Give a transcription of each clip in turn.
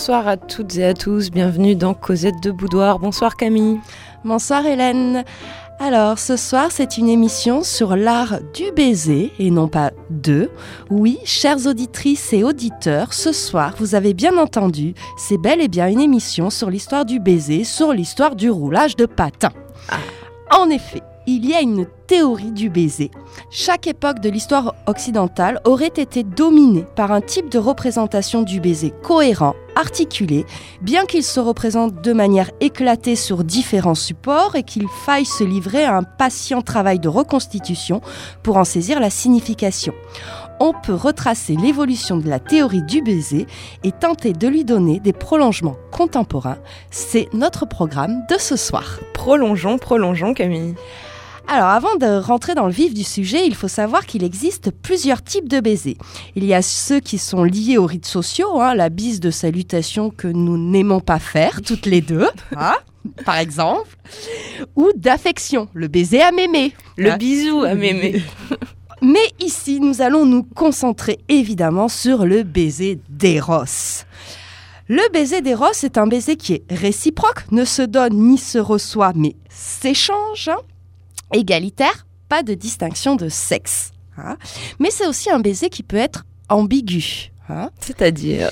Bonsoir à toutes et à tous, bienvenue dans Cosette de Boudoir. Bonsoir Camille. Bonsoir Hélène. Alors, ce soir, c'est une émission sur l'art du baiser et non pas de. Oui, chères auditrices et auditeurs, ce soir, vous avez bien entendu, c'est bel et bien une émission sur l'histoire du baiser, sur l'histoire du roulage de patins. En effet, il y a une théorie du baiser. Chaque époque de l'histoire occidentale aurait été dominée par un type de représentation du baiser cohérent, articulé, bien qu'il se représente de manière éclatée sur différents supports et qu'il faille se livrer à un patient travail de reconstitution pour en saisir la signification. On peut retracer l'évolution de la théorie du baiser et tenter de lui donner des prolongements contemporains. C'est notre programme de ce soir. Prolongeons, prolongeons Camille. Alors avant de rentrer dans le vif du sujet, il faut savoir qu'il existe plusieurs types de baisers. Il y a ceux qui sont liés aux rites sociaux, hein, la bise de salutation que nous n'aimons pas faire toutes les deux, hein, par exemple, ou d'affection, le baiser à mémé. Le bisou à mémé. Mais ici, nous allons nous concentrer évidemment sur le baiser d'éros. Le baiser d'éros est un baiser qui est réciproque, ne se donne ni se reçoit, mais s'échange. Égalitaire, pas de distinction de sexe. hein. Mais c'est aussi un baiser qui peut être ambigu. hein. C'est-à-dire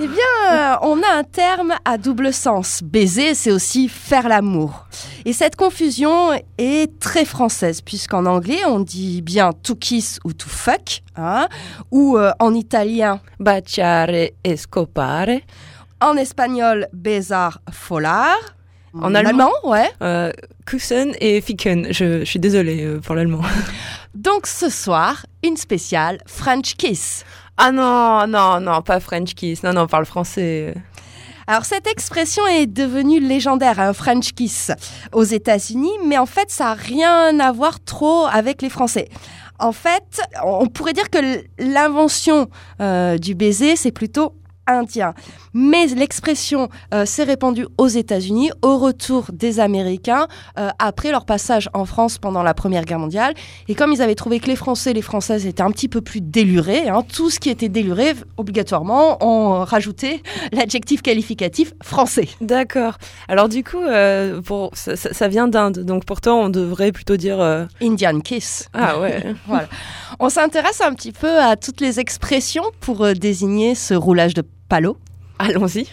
Eh bien, euh, on a un terme à double sens. Baiser, c'est aussi faire l'amour. Et cette confusion est très française, puisqu'en anglais, on dit bien to kiss ou to fuck, hein, ou euh, en italien, baciare e scopare. en espagnol, besar folar. En allemand ouais. Euh, Kussen et Ficken. Je, je suis désolée euh, pour l'allemand. Donc ce soir, une spéciale French kiss. Ah non, non, non, pas French kiss. Non, non, on parle français. Alors cette expression est devenue légendaire, un French kiss, aux États-Unis, mais en fait ça n'a rien à voir trop avec les Français. En fait, on pourrait dire que l'invention euh, du baiser, c'est plutôt indien. Mais l'expression euh, s'est répandue aux États-Unis au retour des Américains euh, après leur passage en France pendant la Première Guerre mondiale. Et comme ils avaient trouvé que les Français et les Françaises étaient un petit peu plus délurés, hein, tout ce qui était déluré, obligatoirement, on rajoutait l'adjectif qualificatif français. D'accord. Alors du coup, euh, pour, ça, vient d'Inde. Donc pour toi, on devrait plutôt dire... Indian kiss. Ah ouais. Voilà. On s'intéresse un petit peu à toutes les expressions pour désigner ce roulage de palo. Allons-y.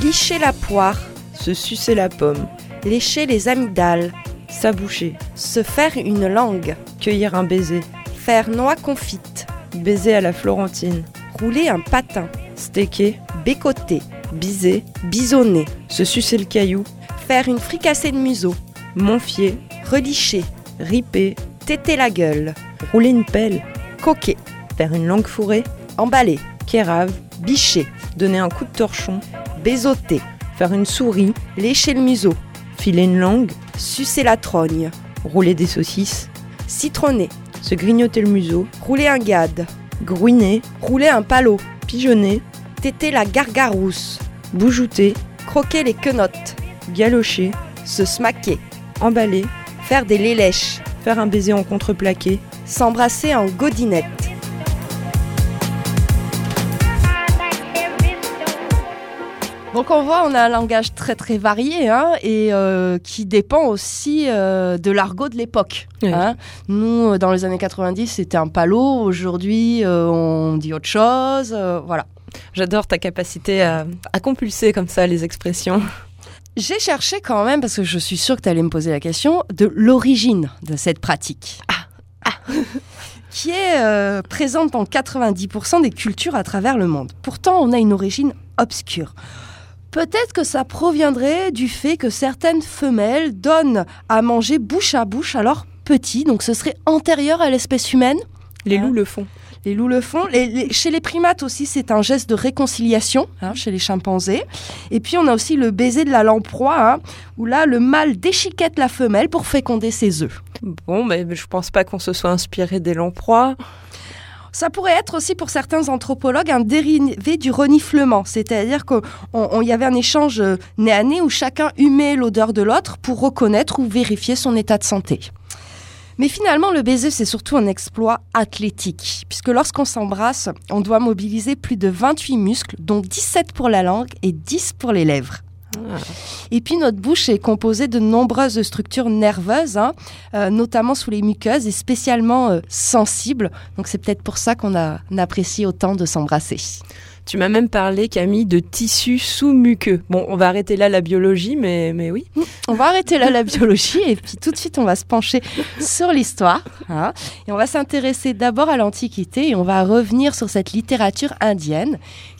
Licher la poire, Se sucer la pomme. lécher les amygdales, S'aboucher. se faire une langue, Cueillir un baiser. faire noix confite, Baiser à la florentine. rouler un patin, Steaker. bécoter, Biser. bisonner, Se sucer le caillou. faire une fricassée de museau, Monfier. relicher, Riper. téter la gueule, Rouler une pelle. coquer, Faire une langue fourrée. emballer, Kérave. bicher, Donner un coup de torchon. bésoter, Faire une souris. lécher le museau, Filer une langue. sucer la trogne, Rouler des saucisses. citronner, Se grignoter le museau. rouler un gade, Grouiner. rouler un palot, Pigeonner. téter la gargarousse, Boujouter. croquer les quenottes, Galocher. se smaquer, Emballer. faire des lélèches, Faire un baiser en contreplaqué. s'embrasser en godinette. Donc on voit, on a un langage très très varié hein, et euh, qui dépend aussi euh, de l'argot de l'époque. Oui. hein. Nous, euh, dans les années 90, c'était un palot. Aujourd'hui, euh, on dit autre chose. euh, voilà. J'adore ta capacité à, à compulser comme ça les expressions. J'ai cherché quand même, parce que je suis sûre que tu allais me poser la question, de l'origine de cette pratique. qui est euh, présente dans 90% des cultures à travers le monde. Pourtant, on a une origine obscure. Peut-être que ça proviendrait du fait que certaines femelles donnent à manger bouche à bouche à leurs petits, donc ce serait antérieur à l'espèce humaine? Les Hein loups le font. Les loups le font. Les- les- chez les primates aussi, c'est un geste de réconciliation, hein, chez les chimpanzés. Et puis, on a aussi le baiser de la lamproie, hein, où là, le mâle déchiquette la femelle pour féconder ses œufs. Bon, mais je pense pas qu'on se soit inspiré des lamproies. Ça pourrait être aussi pour certains anthropologues un dérivé du reniflement, c'est-à-dire qu'il y avait un échange euh, nez à nez où chacun humait l'odeur de l'autre pour reconnaître ou vérifier son état de santé. Mais finalement, le baiser, c'est surtout un exploit athlétique, puisque lorsqu'on s'embrasse, on doit mobiliser plus de 28 muscles, dont 17 pour la langue et 10 pour les lèvres. Et puis notre bouche est composée de nombreuses structures nerveuses, hein, euh, notamment sous les muqueuses et spécialement euh, sensibles. Donc c'est peut-être pour ça qu'on apprécie autant de s'embrasser. Tu m'as même parlé, Camille, de tissu sous-muqueux. Bon, on va arrêter là la biologie, mais, mais oui. On va arrêter là la biologie et puis tout de suite on va se pencher sur l'histoire. hein. et on va s'intéresser d'abord à l'Antiquité et on va revenir sur cette littérature indienne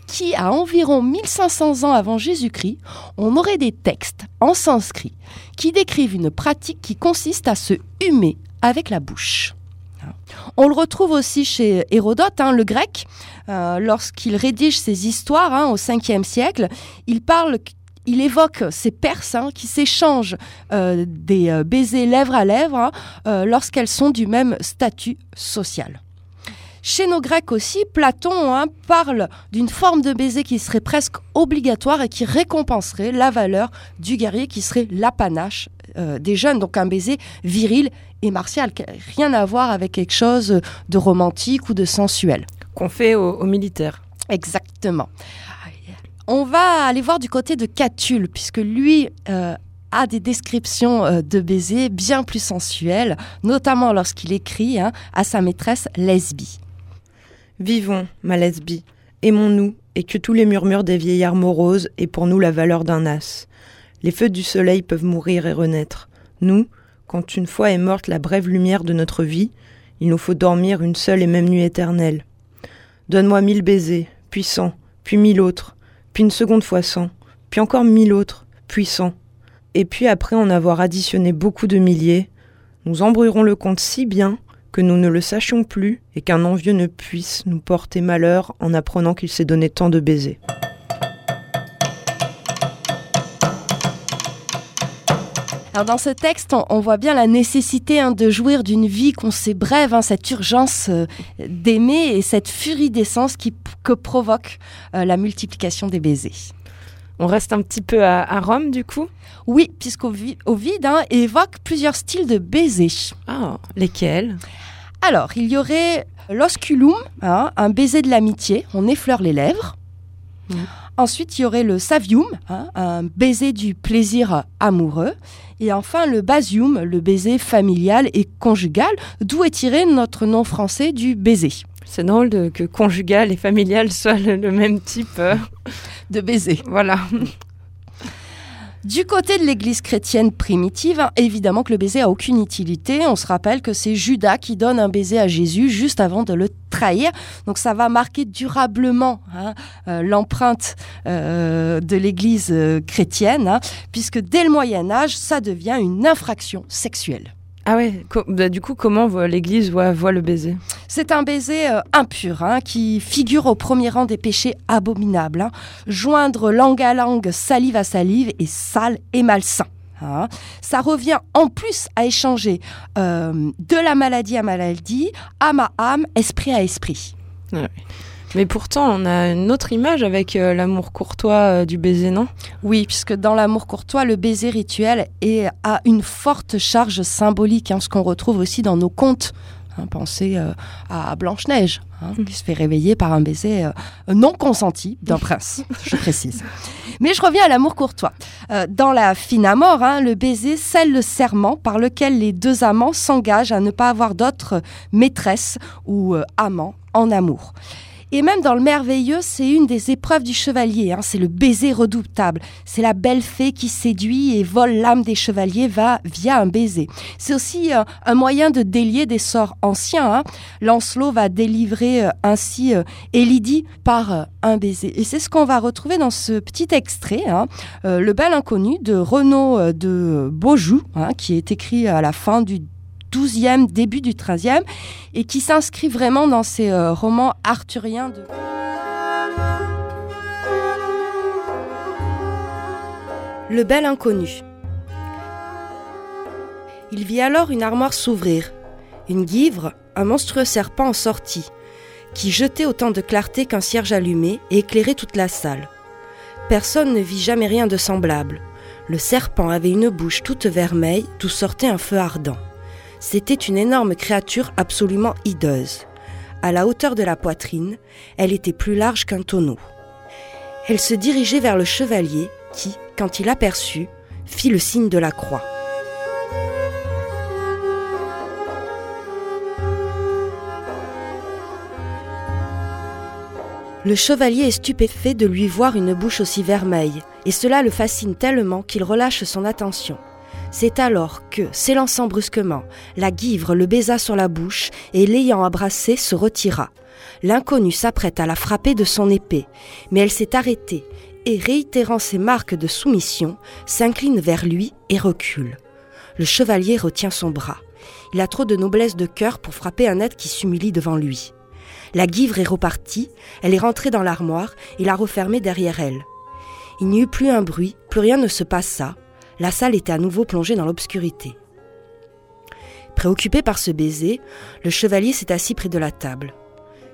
qui, à environ 1500 ans avant Jésus-Christ, on aurait des textes en sanskrit qui décrivent une pratique qui consiste à se humer avec la bouche. On le retrouve aussi chez Hérodote, hein, le grec, euh, lorsqu'il rédige ses histoires hein, au 5e siècle. Il parle, il évoque ces Perses hein, qui s'échangent euh, des euh, baisers lèvre à lèvre euh, lorsqu'elles sont du même statut social. Chez nos Grecs aussi, Platon parle d'une forme de baiser qui serait presque obligatoire et qui récompenserait la valeur du guerrier qui serait l'apanage euh, des jeunes, donc un baiser viril et martial, rien à voir avec quelque chose de romantique ou de sensuel. Qu'on fait aux, aux militaires. Exactement. On va aller voir du côté de Catulle, puisque lui euh, a des descriptions euh, de baisers bien plus sensuelles, notamment lorsqu'il écrit hein, à sa maîtresse lesbie. Vivons, ma lesbie, aimons-nous, et que tous les murmures des vieillards moroses aient pour nous la valeur d'un as. Les feux du soleil peuvent mourir et renaître. Nous, quand une fois est morte la brève lumière de notre vie, il nous faut dormir une seule et même nuit éternelle. Donne-moi mille baisers, puis cent, puis mille autres, puis une seconde fois cent, puis encore mille autres, puis cent. Et puis après en avoir additionné beaucoup de milliers, nous embrouillerons le compte si bien que nous ne le sachions plus et qu'un envieux ne puisse nous porter malheur en apprenant qu'il s'est donné tant de baisers. Alors dans ce texte, on, on voit bien la nécessité hein, de jouir d'une vie qu'on sait brève, hein, cette urgence euh, d'aimer et cette furie d'essence qui, que provoque euh, la multiplication des baisers. On reste un petit peu à, à Rome du coup? Oui, puisqu'Ovide Ovide, hein, évoque plusieurs styles de baisers. Ah, lesquels? Alors, il y aurait l'osculum, hein, un baiser de l'amitié, on effleure les lèvres. Ensuite, il y aurait le savium, hein, un baiser du plaisir amoureux. Et enfin, le basium, le baiser familial et conjugal, d'où est tiré notre nom français du baiser. C'est drôle de- que conjugal et familial soient le, le même type. euh, De baiser. voilà. Du côté de l'Église chrétienne primitive, évidemment que le baiser a aucune utilité. On se rappelle que c'est Judas qui donne un baiser à Jésus juste avant de le trahir. Donc ça va marquer durablement hein, euh, l'empreinte euh, de l'Église euh, chrétienne, hein, puisque dès le Moyen Âge, ça devient une infraction sexuelle. Ah ouais, bah, du coup, comment l'Église voit, voit le baiser? C'est un baiser euh, impur hein, qui figure au premier rang des péchés abominables. hein. Joindre langue à langue, salive à salive est sale et malsain. hein. Ça revient en plus à échanger euh, de la maladie à maladie, âme à âme, esprit à esprit. Mais pourtant, on a une autre image avec euh, l'amour courtois euh, du baiser, non? Oui, puisque dans l'amour courtois, le baiser rituel est, a une forte charge symbolique, hein, ce qu'on retrouve aussi dans nos contes. Hein, pensez euh, à Blanche-Neige, hein, qui se fait réveiller par un baiser euh, non consenti d'un prince, je précise. Mais je reviens à l'amour courtois. Euh, dans la fine amour, hein, le baiser scelle le serment par lequel les deux amants s'engagent à ne pas avoir d'autres maîtresses ou amants en amour. Et même dans le merveilleux, c'est une des épreuves du chevalier. hein, c'est le baiser redoutable. C'est la belle fée qui séduit et vole l'âme des chevaliers va via un baiser. C'est aussi euh, un moyen de délier des sorts anciens. hein. Lancelot va délivrer euh, ainsi euh, Élydie par euh, un baiser. Et c'est ce qu'on va retrouver dans ce petit extrait, hein, Le bel inconnu de Renaud de Beaujou, qui est écrit à la fin du 12e, début du 13e, et qui s'inscrit vraiment dans ces euh, romans arthuriens de... Le bel inconnu. Il vit alors une armoire s'ouvrir. Une guivre, un monstrueux serpent en sortit, qui jetait autant de clarté qu'un cierge allumé et éclairait toute la salle. Personne ne vit jamais rien de semblable. Le serpent avait une bouche toute vermeille d'où sortait un feu ardent. C'était une énorme créature absolument hideuse. À la hauteur de la poitrine, elle était plus large qu'un tonneau. Elle se dirigeait vers le chevalier qui, quand il aperçut, fit le signe de la croix. Le chevalier est stupéfait de lui voir une bouche aussi vermeille, et cela le fascine tellement qu'il relâche son attention. C'est alors que, s'élançant brusquement, la guivre le baisa sur la bouche et l'ayant embrassé se retira. L'inconnu s'apprête à la frapper de son épée, mais elle s'est arrêtée et, réitérant ses marques de soumission, s'incline vers lui et recule. Le chevalier retient son bras. Il a trop de noblesse de cœur pour frapper un être qui s'humilie devant lui. La guivre est repartie, elle est rentrée dans l'armoire et l'a refermée derrière elle. Il n'y eut plus un bruit, plus rien ne se passa. La salle était à nouveau plongée dans l'obscurité. Préoccupé par ce baiser, le chevalier s'est assis près de la table.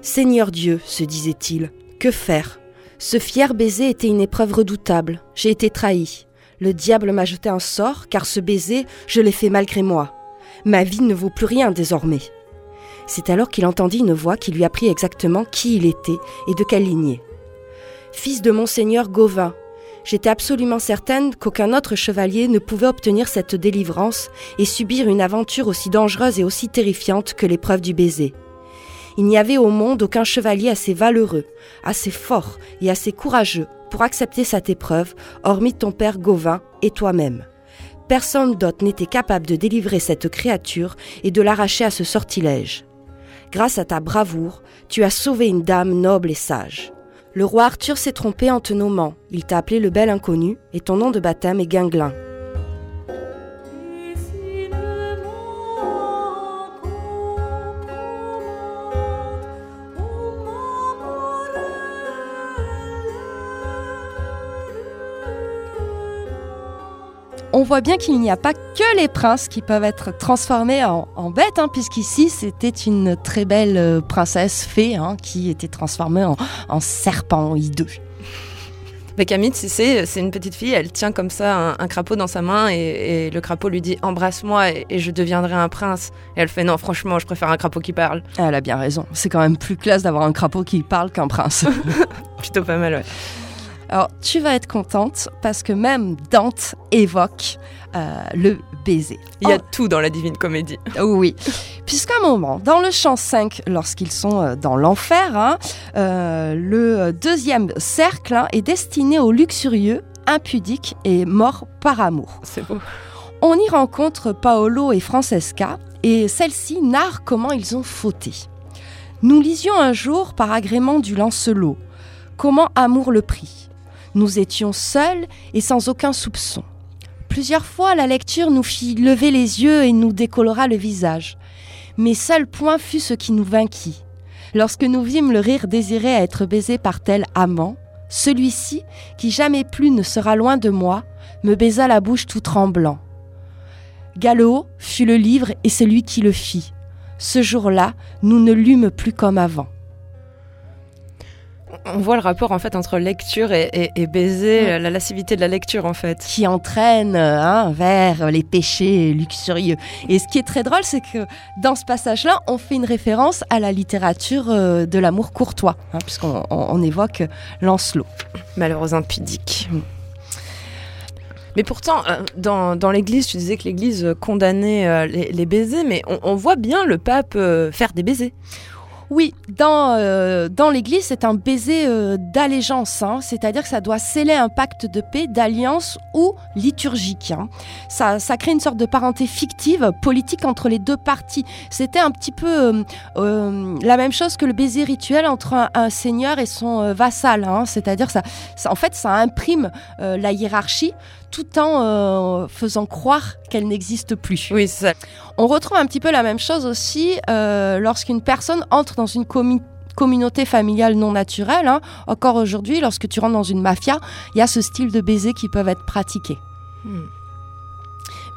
Seigneur Dieu, se disait-il, que faire? Ce fier baiser était une épreuve redoutable. J'ai été trahi. Le diable m'a jeté un sort, car ce baiser, je l'ai fait malgré moi. Ma vie ne vaut plus rien désormais. C'est alors qu'il entendit une voix qui lui apprit exactement qui il était et de quelle lignée. Fils de monseigneur Gauvin, j'étais absolument certaine qu'aucun autre chevalier ne pouvait obtenir cette délivrance et subir une aventure aussi dangereuse et aussi terrifiante que l'épreuve du baiser. Il n'y avait au monde aucun chevalier assez valeureux, assez fort et assez courageux pour accepter cette épreuve, hormis ton père Gauvin et toi-même. Personne d'autre n'était capable de délivrer cette créature et de l'arracher à ce sortilège. Grâce à ta bravoure, tu as sauvé une dame noble et sage. Le roi Arthur s'est trompé en te nommant. Il t'a appelé le bel inconnu, et ton nom de baptême est Guinglin. On voit bien qu'il n'y a pas que les princes qui peuvent être transformés en, bêtes, hein, puisqu'ici c'était une très belle euh, princesse fée hein, qui était transformée en, serpent hideux. Mais Camille, c'est une petite fille, elle tient comme ça un, crapaud dans sa main et, le crapaud lui dit embrasse-moi et, et, je deviendrai un prince. Et elle fait non, franchement, je préfère un crapaud qui parle. Elle a bien raison. C'est quand même plus classe d'avoir un crapaud qui parle qu'un prince. Plutôt pas mal, ouais. Alors, tu vas être contente parce que même Dante évoque euh, le baiser. Il y a oh. tout dans la Divine Comédie. Oui, puisqu'à un moment, dans le chant 5, lorsqu'ils sont euh, dans l'enfer, hein, euh, le deuxième cercle hein, est destiné aux luxurieux, impudiques et morts par amour. C'est beau. On y rencontre Paolo et Francesca, et celle-ci narre comment ils ont fauté. Nous lisions un jour, par agrément du Lancelot, comment amour le prit nous étions seuls et sans aucun soupçon. Plusieurs fois, la lecture nous fit lever les yeux et nous décolora le visage. Mais seul point fut ce qui nous vainquit. Lorsque nous vîmes le rire désiré à être baisé par tel amant, celui-ci, qui jamais plus ne sera loin de moi, me baisa la bouche tout tremblant. Gallo fut le livre et celui qui le fit. Ce jour-là, nous ne lûmes plus comme avant on voit le rapport en fait entre lecture et, baiser, la lascivité de la lecture en fait. Qui entraîne hein, vers les péchés luxurieux. Et ce qui est très drôle, c'est que dans ce passage-là, on fait une référence à la littérature euh, de l'amour courtois, hein, puisqu'on évoque Lancelot. Malheureusement impudique. Mm. Mais pourtant, euh, dans, l'Église, tu disais que l'Église condamnait euh, les, baisers, mais on voit bien le pape faire des baisers. Oui, dans, euh, dans l'Église, c'est un baiser euh, d'allégeance, hein. c'est-à-dire que ça doit sceller un pacte de paix, d'alliance ou liturgique. Hein. Ça, ça crée une sorte de parenté fictive, politique entre les deux parties. C'était un petit peu euh, la même chose que le baiser rituel entre un, seigneur et son vassal, hein. c'est-à-dire ça, ça, en fait, ça imprime la hiérarchie tout en euh, faisant croire qu'elle n'existe plus. Oui, c'est ça. On retrouve un petit peu la même chose aussi euh, lorsqu'une personne entre dans une communauté familiale non naturelle. Hein. Encore aujourd'hui, lorsque tu rentres dans une mafia, il y a ce style de baiser qui peuvent être pratiqués. Hmm.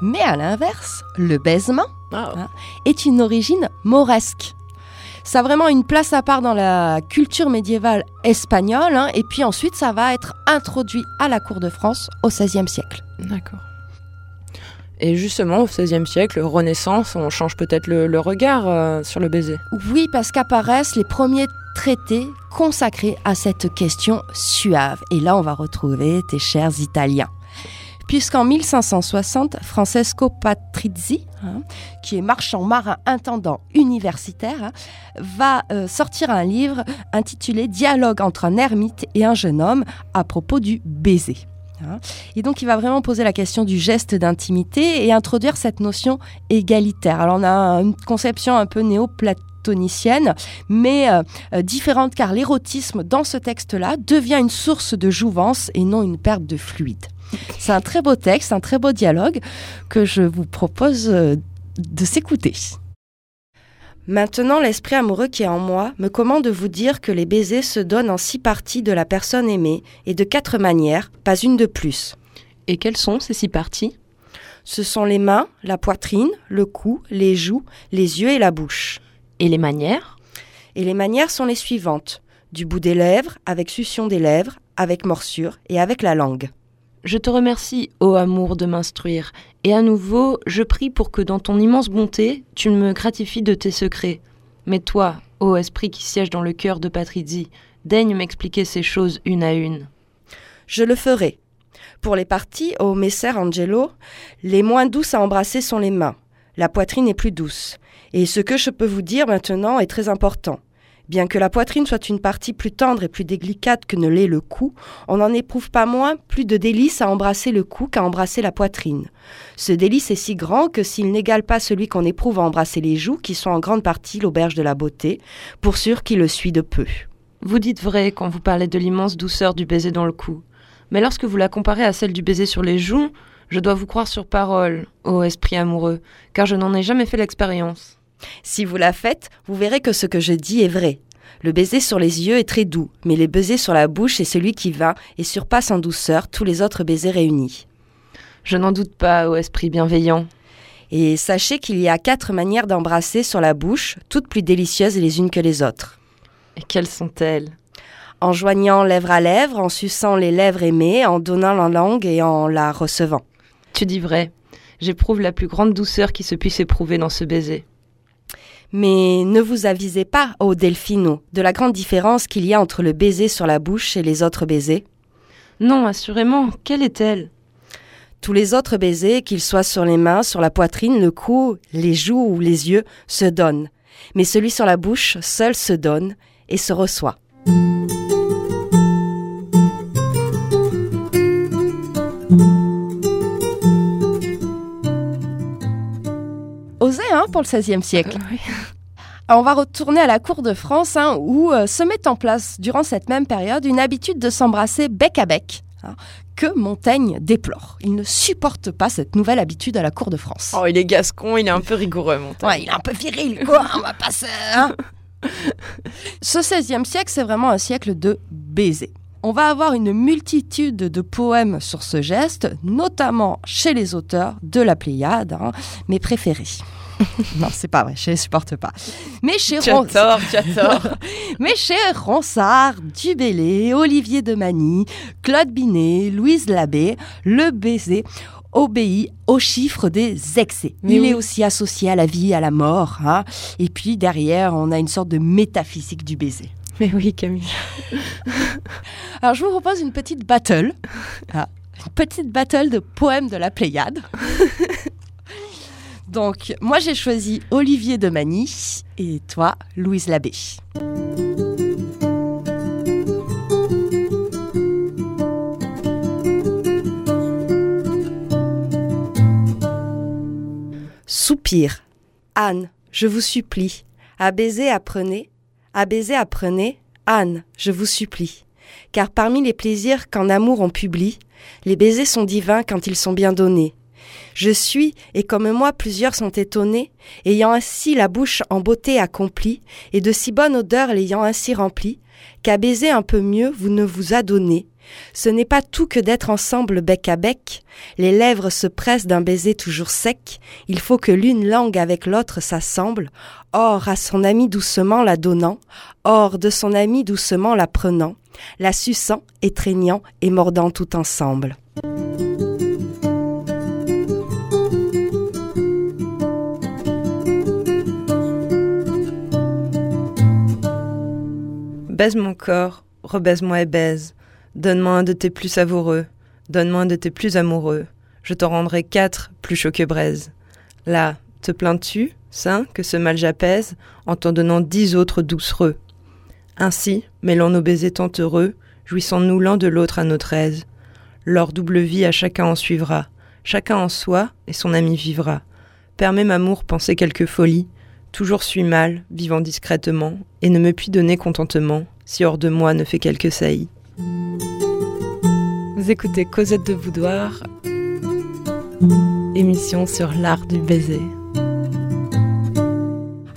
Mais à l'inverse, le baisement ah. hein, est une origine mauresque. Ça a vraiment une place à part dans la culture médiévale espagnole. Hein, et puis ensuite, ça va être introduit à la cour de France au XVIe siècle. D'accord. Et justement, au XVIe siècle, Renaissance, on change peut-être le, regard euh, sur le baiser. Oui, parce qu'apparaissent les premiers traités consacrés à cette question suave. Et là, on va retrouver tes chers Italiens puisqu'en 1560, Francesco Patrizzi, hein, qui est marchand marin intendant universitaire, hein, va euh, sortir un livre intitulé Dialogue entre un ermite et un jeune homme à propos du baiser. Hein. Et donc, il va vraiment poser la question du geste d'intimité et introduire cette notion égalitaire. Alors, on a une conception un peu néo-platonicienne, mais euh, euh, différente car l'érotisme dans ce texte-là devient une source de jouvence et non une perte de fluide. C'est un très beau texte, un très beau dialogue que je vous propose euh, de s'écouter. Maintenant, l'esprit amoureux qui est en moi me commande de vous dire que les baisers se donnent en six parties de la personne aimée et de quatre manières, pas une de plus. Et quelles sont ces six parties? Ce sont les mains, la poitrine, le cou, les joues, les yeux et la bouche. Et les manières? Et les manières sont les suivantes du bout des lèvres, avec succion des lèvres, avec morsure et avec la langue. Je te remercie, ô amour, de m'instruire, et à nouveau, je prie pour que dans ton immense bonté, tu me gratifies de tes secrets. Mais toi, ô esprit qui siège dans le cœur de Patrizzi, daigne m'expliquer ces choses une à une. Je le ferai. Pour les parties, ô Messer Angelo, les moins douces à embrasser sont les mains. La poitrine est plus douce. Et ce que je peux vous dire maintenant est très important. Bien que la poitrine soit une partie plus tendre et plus délicate que ne l'est le cou, on n'en éprouve pas moins plus de délice à embrasser le cou qu'à embrasser la poitrine. Ce délice est si grand que s'il n'égale pas celui qu'on éprouve à embrasser les joues, qui sont en grande partie l'auberge de la beauté, pour sûr qu'il le suit de peu. Vous dites vrai quand vous parlez de l'immense douceur du baiser dans le cou. Mais lorsque vous la comparez à celle du baiser sur les joues, je dois vous croire sur parole, ô esprit amoureux, car je n'en ai jamais fait l'expérience. Si vous la faites, vous verrez que ce que je dis est vrai. Le baiser sur les yeux est très doux, mais le baiser sur la bouche est celui qui va et surpasse en douceur tous les autres baisers réunis. Je n'en doute pas, ô esprit bienveillant. Et sachez qu'il y a quatre manières d'embrasser sur la bouche, toutes plus délicieuses les unes que les autres. Et quelles sont-elles? En joignant lèvre à lèvre, en suçant les lèvres aimées, en donnant la langue et en la recevant. Tu dis vrai. J'éprouve la plus grande douceur qui se puisse éprouver dans ce baiser. Mais ne vous avisez pas, ô Delphino, de la grande différence qu'il y a entre le baiser sur la bouche et les autres baisers Non, assurément. Quelle est-elle? Tous les autres baisers, qu'ils soient sur les mains, sur la poitrine, le cou, les joues ou les yeux, se donnent. Mais celui sur la bouche seul se donne et se reçoit. Osé hein, pour le XVIe siècle. on va retourner à la cour de France hein, où euh, se met en place durant cette même période une habitude de s'embrasser bec à bec. Hein, que Montaigne déplore. Il ne supporte pas cette nouvelle habitude à la cour de France. Oh, il est gascon, il est un peu rigoureux, Montaigne. Ouais, il est un peu viril, quoi. on va passer. Hein. Ce XVIe siècle, c'est vraiment un siècle de baiser. On va avoir une multitude de poèmes sur ce geste, notamment chez les auteurs de la Pléiade, mes préférés. non, c'est pas vrai, je les supporte pas. Mais chez Ronsard, Mais chez Ronsard, Dubélé, Olivier de Magny, Claude Binet, Louise Labbé, Le Baiser obéit aux chiffres des excès. Il est aussi associé à la vie, à la mort. Hein. Et puis derrière, on a une sorte de métaphysique du baiser. Mais oui, Camille. Alors, je vous propose une petite battle. Ah, une petite battle de poèmes de la Pléiade. Donc, moi, j'ai choisi Olivier de Magny et toi, Louise Labbé. Soupir. Anne, je vous supplie, à baiser apprenez, à baiser apprenez, Anne, je vous supplie. Car parmi les plaisirs qu'en amour on publie, les baisers sont divins quand ils sont bien donnés. Je suis, et comme moi plusieurs sont étonnés, ayant ainsi la bouche en beauté accomplie, et de si bonne odeur l'ayant ainsi remplie, qu'à baiser un peu mieux vous ne vous adonnez. Ce n'est pas tout que d'être ensemble bec à bec, les lèvres se pressent d'un baiser toujours sec, il faut que l'une langue avec l'autre s'assemble, or à son ami doucement la donnant, or de son ami doucement la prenant, la suçant, étreignant et mordant tout ensemble. Baise mon corps, rebaise-moi et baise. Donne-moi un de tes plus savoureux, donne-moi un de tes plus amoureux. Je t'en rendrai quatre plus chauds que braise. Là, te plains-tu, saint, que ce mal j'apaise, en t'en donnant dix autres doucereux? Ainsi, mêlons nos baisers tant heureux, jouissons-nous l'un de l'autre à notre aise. Leur double vie à chacun en suivra, chacun en soi et son ami vivra. Permets m'amour penser quelque folie, toujours suis mal, vivant discrètement, et ne me puis donner contentement, si hors de moi ne fait quelque saillie. Vous écoutez Cosette de Boudoir, émission sur l'art du baiser.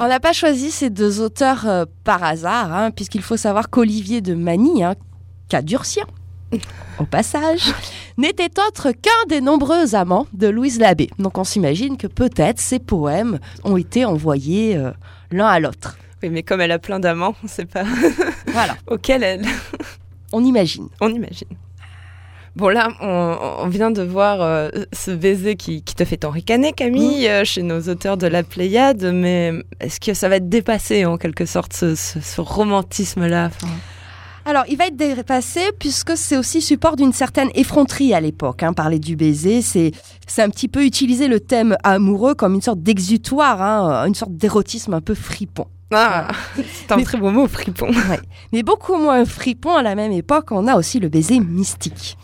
On n'a pas choisi ces deux auteurs euh, par hasard, hein, puisqu'il faut savoir qu'Olivier de Magny, hein, durcien au passage, n'était autre qu'un des nombreux amants de Louise Labbé. Donc on s'imagine que peut-être ces poèmes ont été envoyés euh, l'un à l'autre. Oui, mais comme elle a plein d'amants, on ne sait pas voilà. auquel elle. On imagine. On imagine. Bon là, on, vient de voir euh, ce baiser qui, te fait tant ricaner, Camille, euh, chez nos auteurs de la Pléiade, mais est-ce que ça va être dépassé en quelque sorte, ce, romantisme-là alors, il va être dépassé puisque c'est aussi support d'une certaine effronterie à l'époque. Hein. Parler du baiser, c'est un petit peu utiliser le thème amoureux comme une sorte d'exutoire, hein, une sorte d'érotisme un peu fripon. Ah, c'est un très beau mot, fripon. Mais beaucoup moins fripon à la même époque, on a aussi le baiser mystique.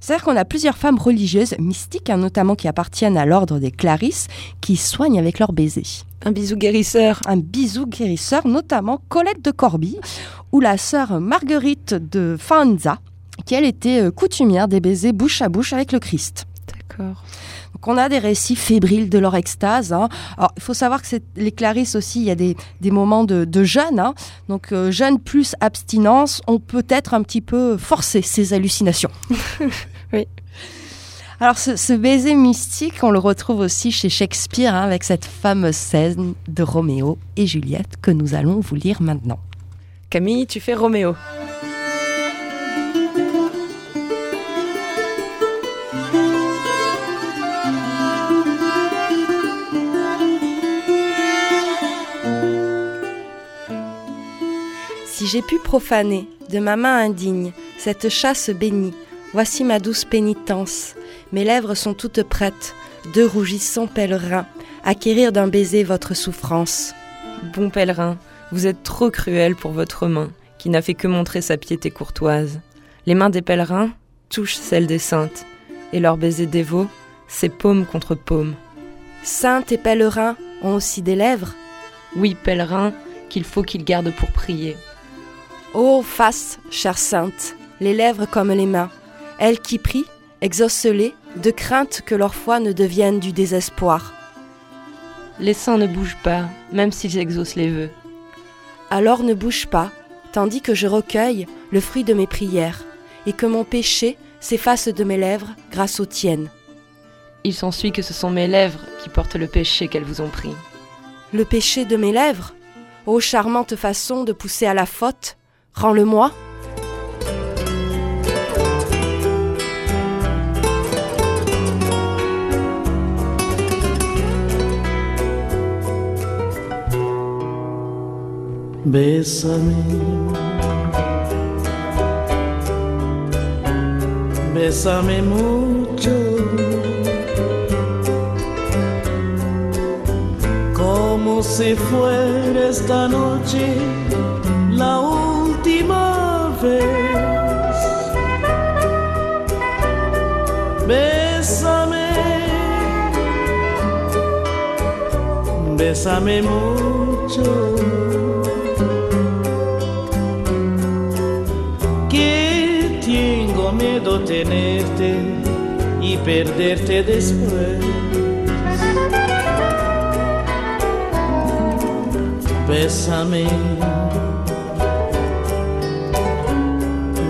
C'est-à-dire qu'on a plusieurs femmes religieuses mystiques, hein, notamment qui appartiennent à l'ordre des Clarisses, qui soignent avec leur baiser. Un bisou guérisseur. Un bisou guérisseur, notamment Colette de Corbie ou la sœur Marguerite de Fanza, qui elle était euh, coutumière des baisers bouche à bouche avec le Christ. D'accord. Donc on a des récits fébriles de leur extase. Hein. Alors il faut savoir que les Clarisses aussi, il y a des, moments de, jeûne. Hein. Donc euh, jeûne plus abstinence, on peut être un petit peu forcé ces hallucinations. oui. Alors ce, baiser mystique, on le retrouve aussi chez Shakespeare hein, avec cette fameuse scène de Roméo et Juliette que nous allons vous lire maintenant. Camille, tu fais Roméo. J'ai pu profaner de ma main indigne cette chasse bénie, voici ma douce pénitence. Mes lèvres sont toutes prêtes, deux rougissants pèlerins, acquérir d'un baiser votre souffrance. Bon pèlerin, vous êtes trop cruel pour votre main, qui n'a fait que montrer sa piété courtoise. Les mains des pèlerins touchent celles des saintes, et leur baiser dévot, c'est paume contre paume. Saintes et pèlerins ont aussi des lèvres? Oui, pèlerins, qu'il faut qu'ils gardent pour prier. Ô face, chère sainte, les lèvres comme les mains, elles qui prient, exaucent-les, de crainte que leur foi ne devienne du désespoir. Les saints ne bougent pas, même s'ils exaucent les vœux. Alors ne bouge pas, tandis que je recueille le fruit de mes prières, et que mon péché s'efface de mes lèvres grâce aux tiennes. Il s'ensuit que ce sont mes lèvres qui portent le péché qu'elles vous ont pris. Le péché de mes lèvres? Ô charmante façon de pousser à la faute Rends-le-moi. Bésame, bésame mucho, como si fuera esta noche la última vez. Bésame, bésame mucho. Que tengo miedo tenerte y perderte después. Bésame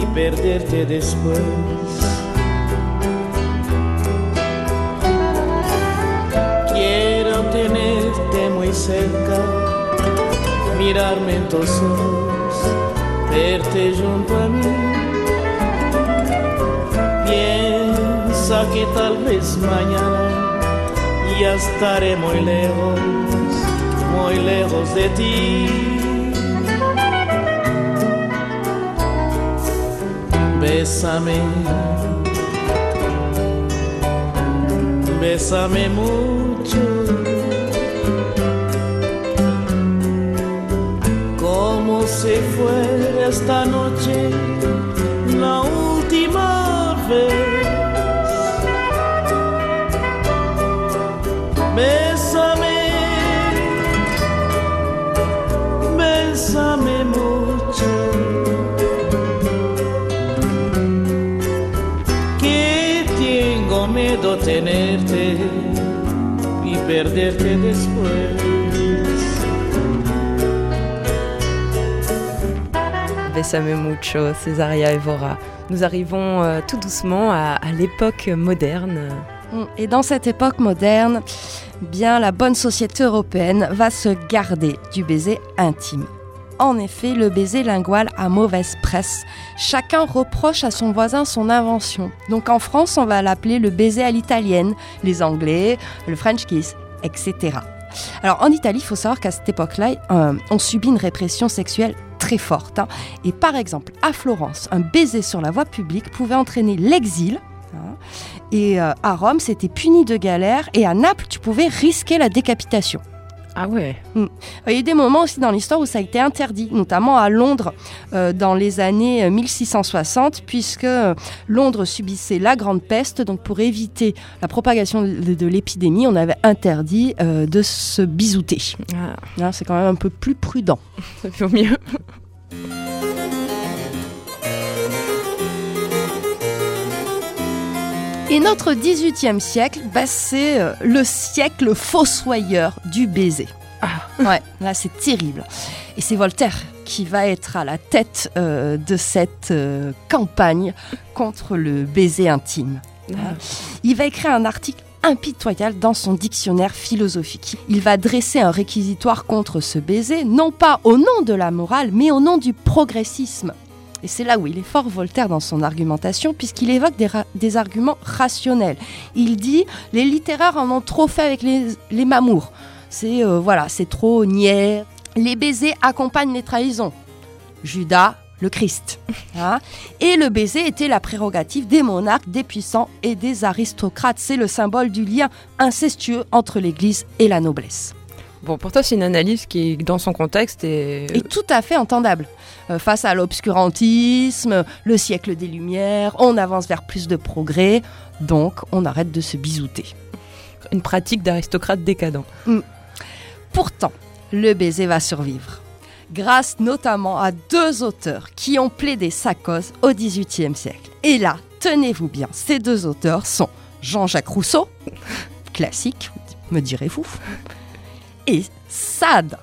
Y perderte después. Quiero tenerte muy cerca, mirarme en tus ojos, verte junto a mí. Piensa que tal vez mañana ya estaré muy lejos, muy lejos de ti. Bésame, bésame mucho. Como si fuera esta noche la última vez. Tenerte y perderte después. Bessame mucho, Césaria Evora. Nous arrivons euh, tout doucement à, à l'époque moderne. Mm. Et dans cette époque moderne, bien la bonne société européenne va se garder du baiser intime. En effet, le baiser lingual a mauvaise presse. Chacun reproche à son voisin son invention. Donc en France, on va l'appeler le baiser à l'italienne, les Anglais, le French kiss, etc. Alors en Italie, il faut savoir qu'à cette époque-là, euh, on subit une répression sexuelle très forte. hein. Et par exemple, à Florence, un baiser sur la voie publique pouvait entraîner l'exil. hein. Et euh, à Rome, c'était puni de galère. Et à Naples, tu pouvais risquer la décapitation. Ah ouais Il y a eu des moments aussi dans l'histoire où ça a été interdit, notamment à Londres euh, dans les années euh, 1660, puisque euh, Londres subissait la grande peste. Donc pour éviter la propagation de, de l'épidémie, on avait interdit euh, de se bisouter. ah, Hein, C'est quand même un peu plus prudent. Ça fait au mieux. Et notre 18e siècle, bah, c'est euh, le siècle fossoyeur du baiser. Ouais, là c'est terrible. Et c'est Voltaire qui va être à la tête euh, de cette euh, campagne contre le baiser intime. Il va écrire un article impitoyable dans son dictionnaire philosophique. Il va dresser un réquisitoire contre ce baiser, non pas au nom de la morale, mais au nom du progressisme. Et c'est là où il est fort Voltaire dans son argumentation, puisqu'il évoque des, arguments rationnels. Il dit les littéraires en ont trop fait avec les, les mamours. C'est euh, voilà, c'est trop niais. Les baisers accompagnent les trahisons. Judas, le Christ. Hein et le baiser était la prérogative des monarques, des puissants et des aristocrates. C'est le symbole du lien incestueux entre l'Église et la noblesse. Bon, pour toi, c'est une analyse qui est dans son contexte et. Et tout à fait entendable. Euh, face à l'obscurantisme, le siècle des Lumières, on avance vers plus de progrès, donc on arrête de se bisouter. une pratique d'aristocrate décadent. Pourtant, le baiser va survivre. Grâce notamment à deux auteurs qui ont plaidé sa cause au XVIIIe siècle. Et là, tenez-vous bien, ces deux auteurs sont Jean-Jacques Rousseau, classique, me direz-vous, et Sade.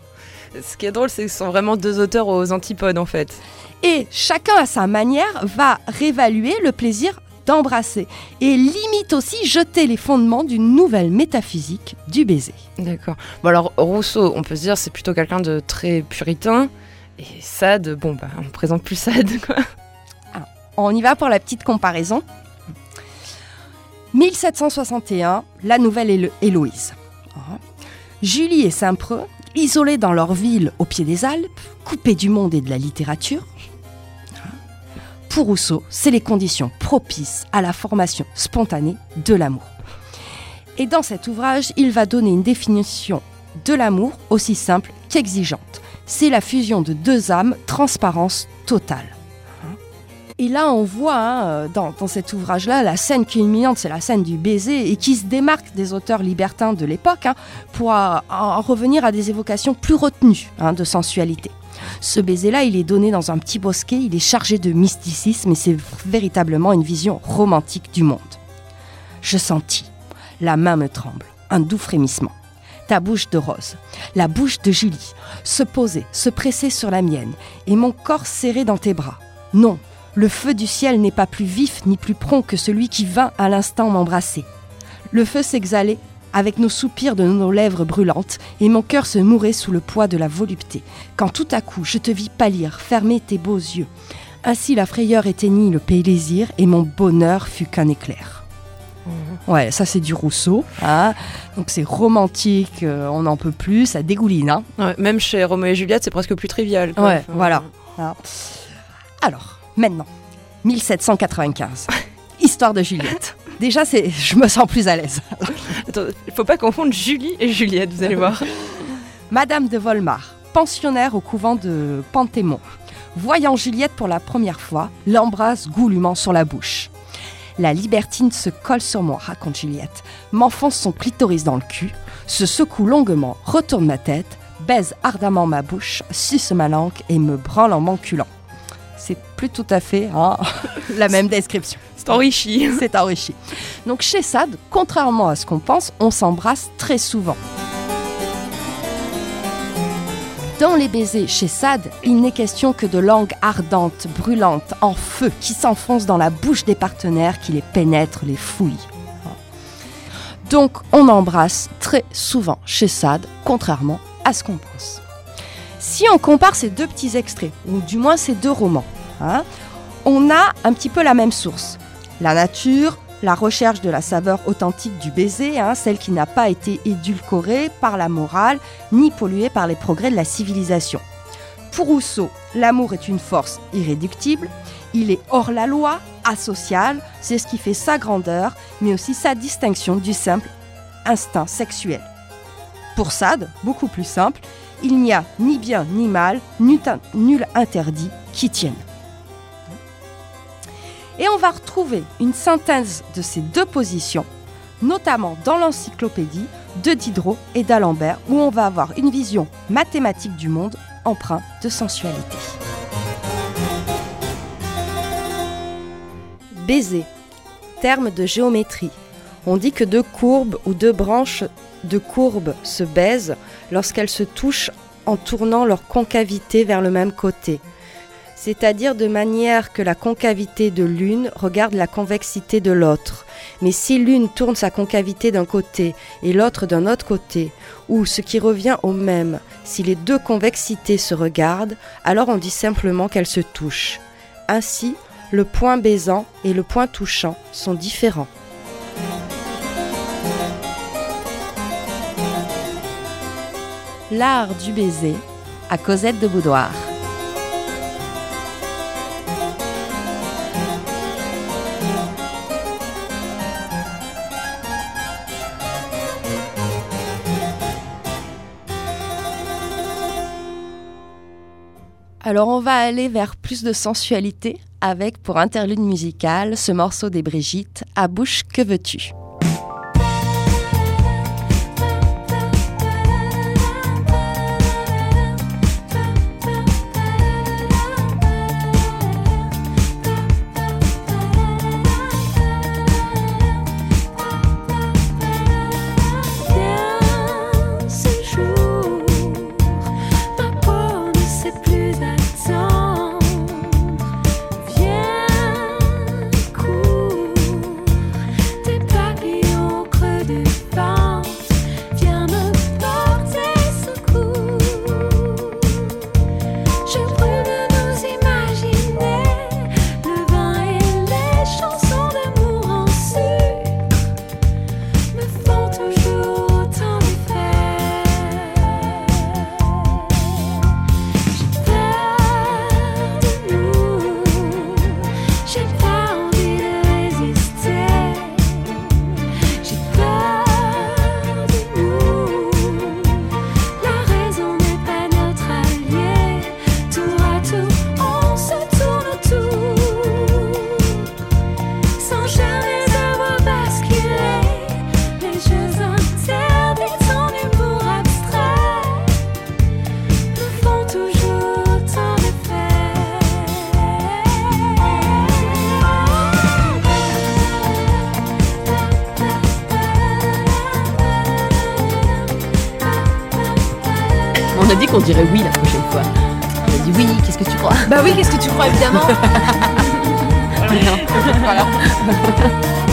Ce qui est drôle, c'est que ce sont vraiment deux auteurs aux antipodes en fait. Et chacun à sa manière va réévaluer le plaisir d'embrasser et limite aussi jeter les fondements d'une nouvelle métaphysique du baiser. D'accord. Bon alors Rousseau, on peut se dire c'est plutôt quelqu'un de très puritain. Et Sade, bon bah on présente plus Sade quoi. On y va pour la petite comparaison. 1761, la nouvelle Hélo- Héloïse. Ah. Julie et Saint-Preux, isolés dans leur ville au pied des Alpes, coupés du monde et de la littérature. Pour Rousseau, c'est les conditions propices à la formation spontanée de l'amour. Et dans cet ouvrage, il va donner une définition de l'amour aussi simple qu'exigeante. C'est la fusion de deux âmes, transparence totale. Et là, on voit hein, dans, cet ouvrage-là, la scène culminante, c'est la scène du baiser et qui se démarque des auteurs libertins de l'époque hein, pour euh, en revenir à des évocations plus retenues hein, de sensualité. Ce baiser-là, il est donné dans un petit bosquet, il est chargé de mysticisme et c'est véritablement une vision romantique du monde. Je sentis, la main me tremble, un doux frémissement. ta bouche de rose, la bouche de Julie, se poser, se presser sur la mienne, et mon corps serré dans tes bras. Non, le feu du ciel n'est pas plus vif ni plus prompt que celui qui vint à l'instant m'embrasser. Le feu s'exhalait avec nos soupirs de nos lèvres brûlantes, et mon cœur se mourait sous le poids de la volupté, quand tout à coup je te vis pâlir, fermer tes beaux yeux. Ainsi la frayeur éteignit le plaisir, et mon bonheur fut qu'un éclair. Mhm. Ouais, ça c'est du Rousseau. Hein. Donc c'est romantique, euh, on n'en peut plus, ça dégouline. Hein. même chez Roméo et Juliette, c'est presque plus trivial. Ouais, voilà. Alors, maintenant, 1795. Histoire de Juliette. Déjà, c'est, je me sens plus à l'aise. Il faut pas confondre Julie et Juliette, vous allez voir. Madame de Volmar, pensionnaire au couvent de Pantémon, voyant Juliette pour la première fois, l'embrasse goulûment sur la bouche. La libertine se colle sur moi, raconte Juliette, m'enfonce son clitoris dans le cul, se secoue longuement, retourne ma tête, baise ardemment ma bouche, suce ma langue et me branle en m'enculant. C'est plus tout à fait hein, la même description. C'est enrichi. C'est enrichi. Donc chez Sade, contrairement à ce qu'on pense, on s'embrasse très souvent. Dans les baisers chez Sade, il n'est question que de langues ardentes, brûlantes, en feu, qui s'enfoncent dans la bouche des partenaires, qui les pénètrent, les fouillent. Donc on embrasse très souvent chez Sade, contrairement à ce qu'on pense. Si on compare ces deux petits extraits, ou du moins ces deux romans, hein, on a un petit peu la même source la nature, la recherche de la saveur authentique du baiser, hein, celle qui n'a pas été édulcorée par la morale ni polluée par les progrès de la civilisation. Pour Rousseau, l'amour est une force irréductible, il est hors la loi, asocial, c'est ce qui fait sa grandeur, mais aussi sa distinction du simple instinct sexuel. Pour Sade, beaucoup plus simple, il n'y a ni bien ni mal, nul interdit qui tienne. Et on va retrouver une synthèse de ces deux positions, notamment dans l'encyclopédie de Diderot et d'Alembert, où on va avoir une vision mathématique du monde empreinte de sensualité. Baiser, terme de géométrie. On dit que deux courbes ou deux branches de courbes se baisent lorsqu'elles se touchent en tournant leur concavité vers le même côté c'est-à-dire de manière que la concavité de l'une regarde la convexité de l'autre. Mais si l'une tourne sa concavité d'un côté et l'autre d'un autre côté, ou ce qui revient au même, si les deux convexités se regardent, alors on dit simplement qu'elles se touchent. Ainsi, le point baisant et le point touchant sont différents. L'art du baiser à Cosette de Boudoir. Alors on va aller vers plus de sensualité avec pour interlude musical ce morceau des Brigitte, À bouche que veux-tu? Qu'on dirait oui la prochaine fois. On a dit oui, qu'est-ce que tu crois? Bah oui, qu'est-ce que tu crois évidemment voilà.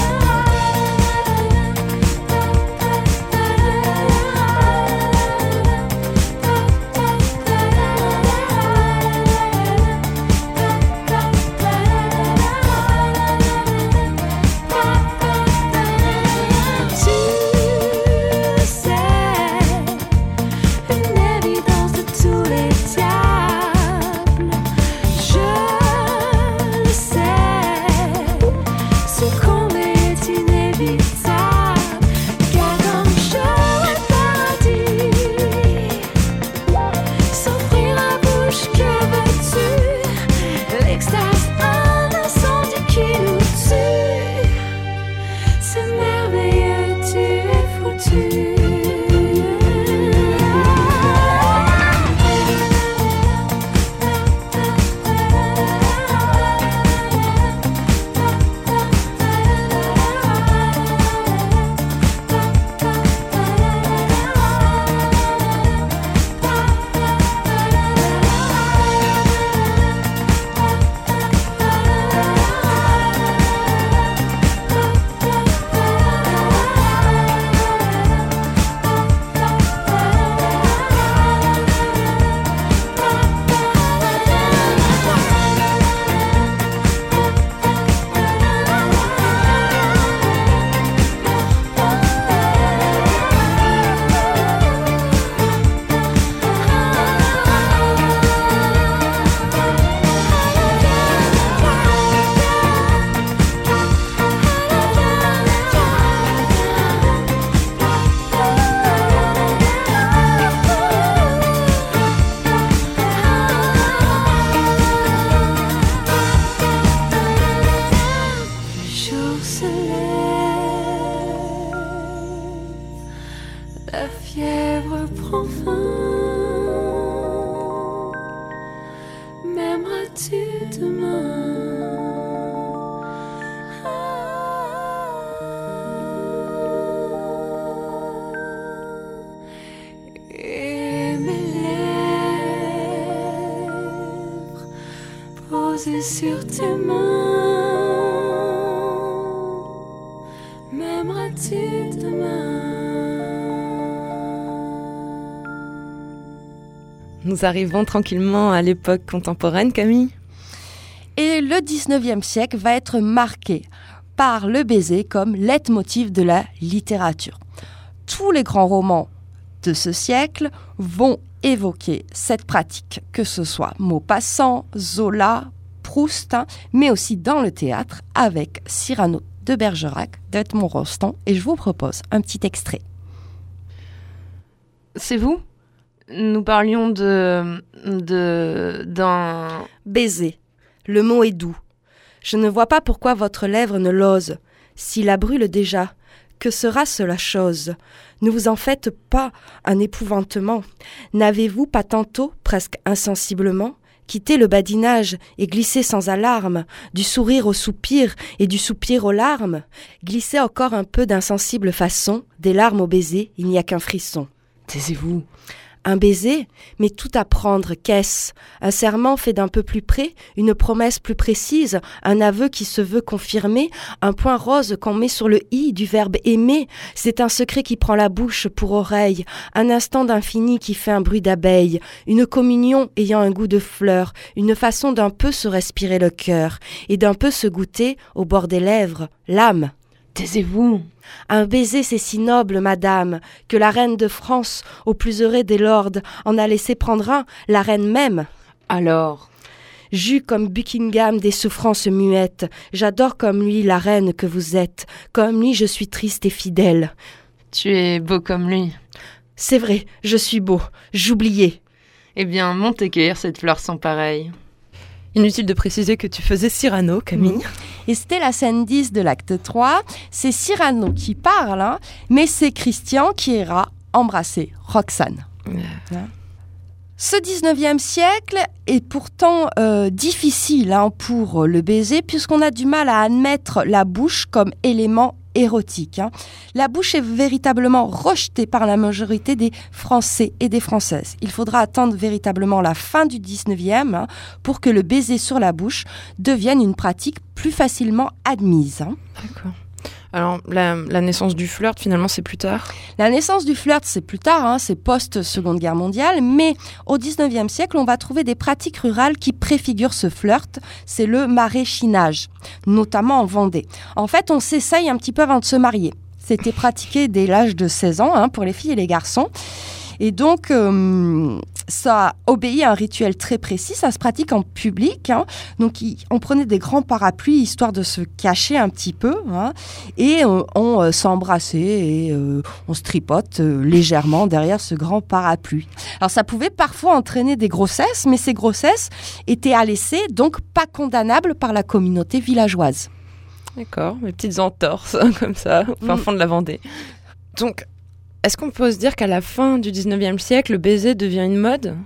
Nous arrivons tranquillement à l'époque contemporaine, Camille. Et le 19e siècle va être marqué par le baiser comme leitmotiv de la littérature. Tous les grands romans de ce siècle vont évoquer cette pratique, que ce soit Maupassant, Zola, Proust, hein, mais aussi dans le théâtre avec Cyrano de Bergerac, d'Edmond Rostand. Et je vous propose un petit extrait. C'est vous? Nous parlions de. de. d'un. Baiser. Le mot est doux. Je ne vois pas pourquoi votre lèvre ne l'ose. Si la brûle déjà, que sera-ce la chose? Ne vous en faites pas un épouvantement. N'avez-vous pas tantôt, presque insensiblement, quitté le badinage et glissé sans alarme, du sourire au soupir et du soupir aux larmes? Glissez encore un peu d'insensible façon, des larmes au baiser, il n'y a qu'un frisson. Taisez-vous. Un baiser, mais tout à prendre, qu'est-ce Un serment fait d'un peu plus près, une promesse plus précise, un aveu qui se veut confirmer, un point rose qu'on met sur le i du verbe aimer, c'est un secret qui prend la bouche pour oreille, un instant d'infini qui fait un bruit d'abeille, une communion ayant un goût de fleur, une façon d'un peu se respirer le cœur, et d'un peu se goûter, au bord des lèvres, l'âme. Taisez-vous. Un baiser, c'est si noble, madame, que la reine de France, au plus heureux des lords, en a laissé prendre un, la reine même. Alors? J'eus comme Buckingham des souffrances muettes, j'adore comme lui la reine que vous êtes, comme lui je suis triste et fidèle. Tu es beau comme lui. C'est vrai, je suis beau, j'oubliais. Eh bien, montez cueillir cette fleur sans pareille. Inutile de préciser que tu faisais Cyrano, Camille. Et c'était la scène 10 de l'acte 3. C'est Cyrano qui parle, hein, mais c'est Christian qui ira embrasser Roxane. Hein. Ce 19e siècle est pourtant euh, difficile hein, pour le baiser puisqu'on a du mal à admettre la bouche comme élément érotique. hein. La bouche est véritablement rejetée par la majorité des Français et des Françaises. Il faudra attendre véritablement la fin du 19e hein, pour que le baiser sur la bouche devienne une pratique plus facilement admise. hein. D'accord. Alors, la, naissance du flirt, finalement, c'est plus tard. La naissance du flirt, c'est plus tard, hein, c'est post-seconde guerre mondiale, mais au 19e siècle, on va trouver des pratiques rurales qui préfigurent ce flirt, c'est le maraîchinage, notamment en Vendée. En fait, on s'essaye un petit peu avant de se marier. C'était pratiqué dès l'âge de 16 ans hein, pour les filles et les garçons. Et donc, euh, ça obéit à un rituel très précis, ça se pratique en public. hein. Donc, il- on prenait des grands parapluies histoire de se cacher un petit peu. hein. et on euh, s'embrassait et euh, on se tripote euh, légèrement derrière ce grand parapluie. Alors, ça pouvait parfois entraîner des grossesses, mais ces grossesses étaient à laisser, donc pas condamnables par la communauté villageoise. D'accord, mes petites entorses, comme ça, au fin Mm. fond de la Vendée. Donc, est-ce qu'on peut se dire qu'à la fin du 19e siècle, le baiser devient une mode?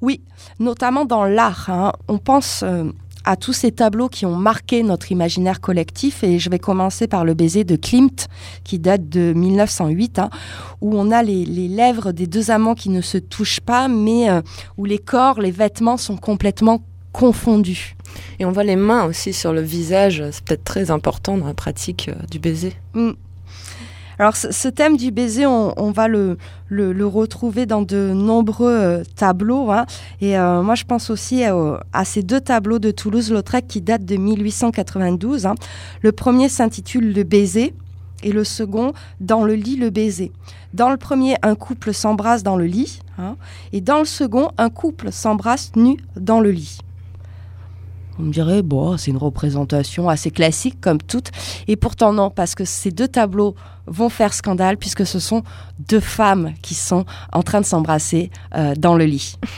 Oui, notamment dans l'art. hein. On pense euh, à tous ces tableaux qui ont marqué notre imaginaire collectif et je vais commencer par le baiser de Klimt qui date de 1908 hein, où on a les, les lèvres des deux amants qui ne se touchent pas mais euh, où les corps, les vêtements sont complètement confondus. Et on voit les mains aussi sur le visage, c'est peut-être très important dans la pratique euh, du baiser. Alors ce, thème du baiser, on, va le, retrouver dans de nombreux euh, tableaux. hein. Et euh, moi, je pense aussi à, à ces deux tableaux de Toulouse-Lautrec qui datent de 1892. hein. Le premier s'intitule Le baiser et le second Dans le lit, le baiser. Dans le premier, un couple s'embrasse dans le lit. hein, et dans le second, un couple s'embrasse nu dans le lit. On me dirait, bon, c'est une représentation assez classique comme toute. Et pourtant non, parce que ces deux tableaux vont faire scandale puisque ce sont deux femmes qui sont en train de s'embrasser euh, dans le lit.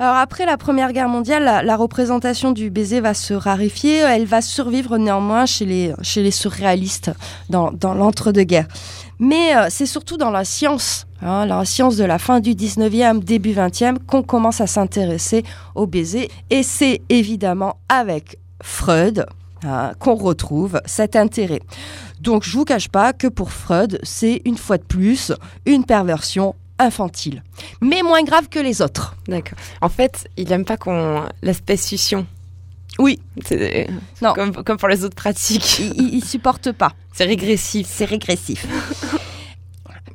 Après la Première Guerre mondiale, la, représentation du baiser va se raréfier. Elle va survivre néanmoins chez les, surréalistes dans, dans l'entre-deux-guerres. Mais euh, c'est surtout dans la science, hein, la science de la fin du 19e, début 20e, qu'on commence à s'intéresser au baiser. Et c'est évidemment avec Freud hein, qu'on retrouve cet intérêt. Donc je vous cache pas que pour Freud, c'est une fois de plus une perversion infantile, mais moins grave que les autres. D'accord. En fait, il aime pas qu'on l'aspect succion. Oui. C'est Non. Comme, comme pour les autres pratiques. Il, il- il supporte pas. C'est régressif. C'est régressif.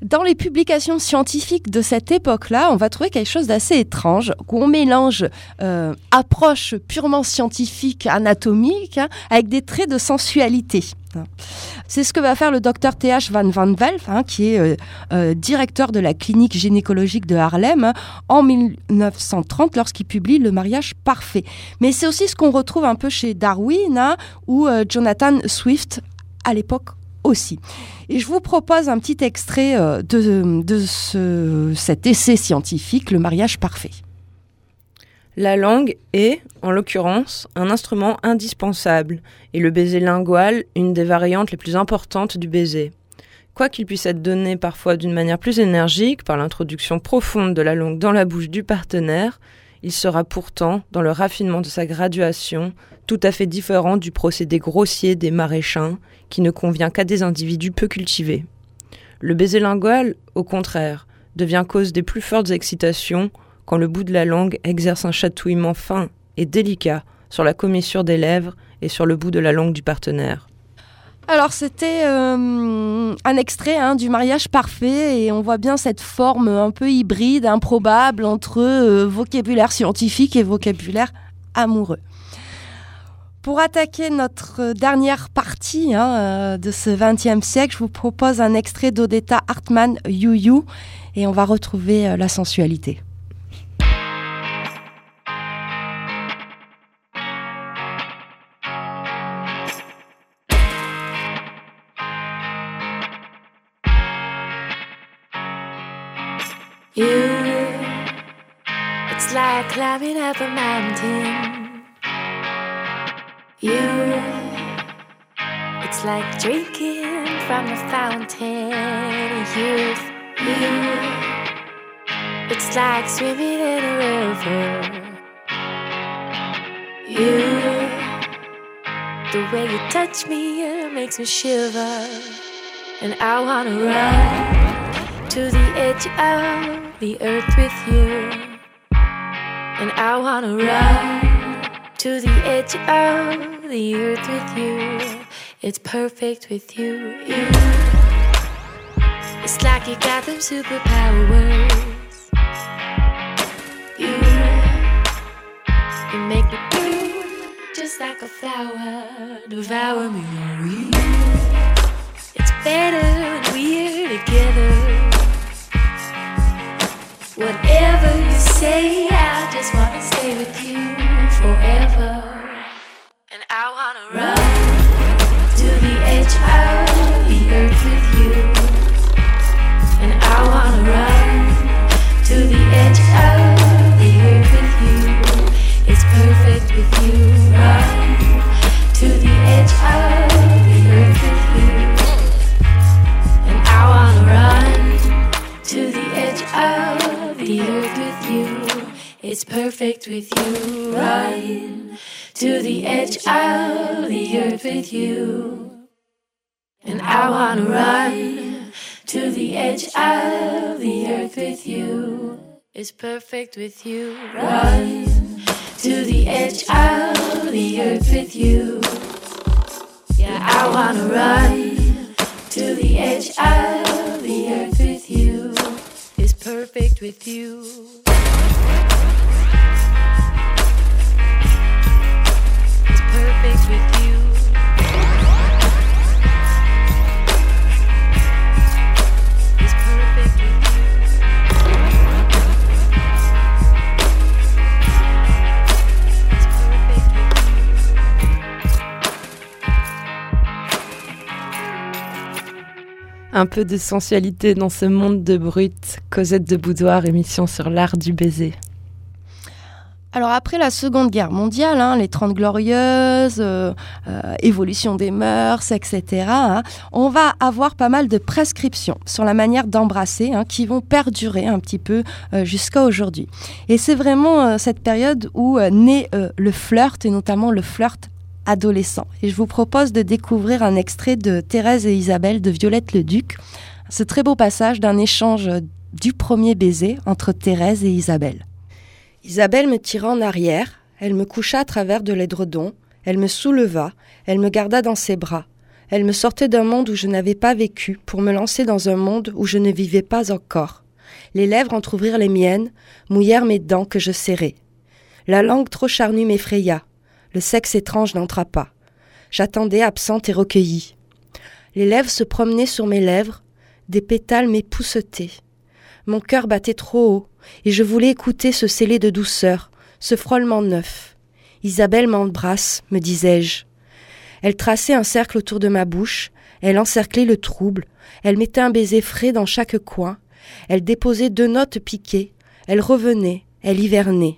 Dans les publications scientifiques de cette époque-là, on va trouver quelque chose d'assez étrange, où on mélange euh, approche purement scientifique, anatomique, hein, avec des traits de sensualité. Hein. C'est ce que va faire le docteur T.H. Van Van Velf, hein, qui est euh, euh, directeur de la clinique gynécologique de Harlem, hein, en 1930, lorsqu'il publie Le mariage parfait. Mais c'est aussi ce qu'on retrouve un peu chez Darwin ou euh, Jonathan Swift à l'époque aussi. Et je vous propose un petit extrait de, de ce- cet essai scientifique, Le mariage parfait. La langue est, en l'occurrence, un instrument indispensable, et le baiser lingual, une des variantes les plus importantes du baiser. Quoiqu'il puisse être donné parfois d'une manière plus énergique, par l'introduction profonde de la langue dans la bouche du partenaire, il sera pourtant, dans le raffinement de sa graduation, tout à fait différent du procédé grossier des maraîchins, qui ne convient qu'à des individus peu cultivés. Le baiser lingual, au contraire, devient cause des plus fortes excitations quand le bout de la langue exerce un chatouillement fin et délicat sur la commissure des lèvres et sur le bout de la langue du partenaire. Alors c'était euh, un extrait hein, du mariage parfait et on voit bien cette forme un peu hybride, improbable entre euh, vocabulaire scientifique et vocabulaire amoureux. Pour attaquer notre dernière partie hein, euh, de ce XXe siècle, je vous propose un extrait d'Odetta Hartmann, You You, et on va retrouver la sensualité. Climbing up a mountain. You, it's like drinking from a fountain. Youth, you, it's like swimming in a river. You, The way you touch me, it makes me shiver. And I wanna run to the edge of the earth with you. And I wanna run to the edge of the earth with you. It's perfect with you. you. It's like you got them superpowers. You, you make me bloom just like a flower. Devour me, you. It's better when we're together. Whatever you say, I just wanna stay with you forever. And I wanna run to the edge of the earth with you. And I wanna run to the edge of the earth with you. It's perfect with you. Run to the edge of It's perfect with you. Run to the edge of the earth with you. And I wanna run to the edge of the earth with you. It's perfect with you. Run to the edge of the earth with you. Yeah, I wanna run to the edge of the earth with you. It's perfect with you. Un peu de sensualité dans ce monde de brut. Cosette de Boudoir, émission sur l'art du baiser. Alors après la Seconde Guerre mondiale, hein, les Trente Glorieuses, euh, euh, évolution des mœurs, etc., hein, on va avoir pas mal de prescriptions sur la manière d'embrasser hein, qui vont perdurer un petit peu euh, jusqu'à aujourd'hui. Et c'est vraiment cette période où naît le flirt, et notamment le flirt Et je vous propose de découvrir un extrait de Thérèse et Isabelle de Violette le Duc, ce très beau passage d'un échange du premier baiser entre Thérèse et Isabelle. Isabelle me tira en arrière, elle me coucha à travers de l'édredon, elle me souleva, elle me garda dans ses bras. Elle me sortait d'un monde où je n'avais pas vécu pour me lancer dans un monde où je ne vivais pas encore. Les lèvres entr'ouvrirent les miennes, mouillèrent mes dents que je serrais. La langue trop charnue m'effraya. Le sexe étrange n'entra pas. J'attendais absente et recueillie. Les lèvres se promenaient sur mes lèvres, des pétales m'époussetaient. Mon cœur battait trop haut, et je voulais écouter ce scellé de douceur, ce frôlement neuf. Isabelle m'embrasse, me disais-je. Elle traçait un cercle autour de ma bouche, elle encerclait le trouble, elle mettait un baiser frais dans chaque coin, elle déposait deux notes piquées, elle revenait, elle hivernait.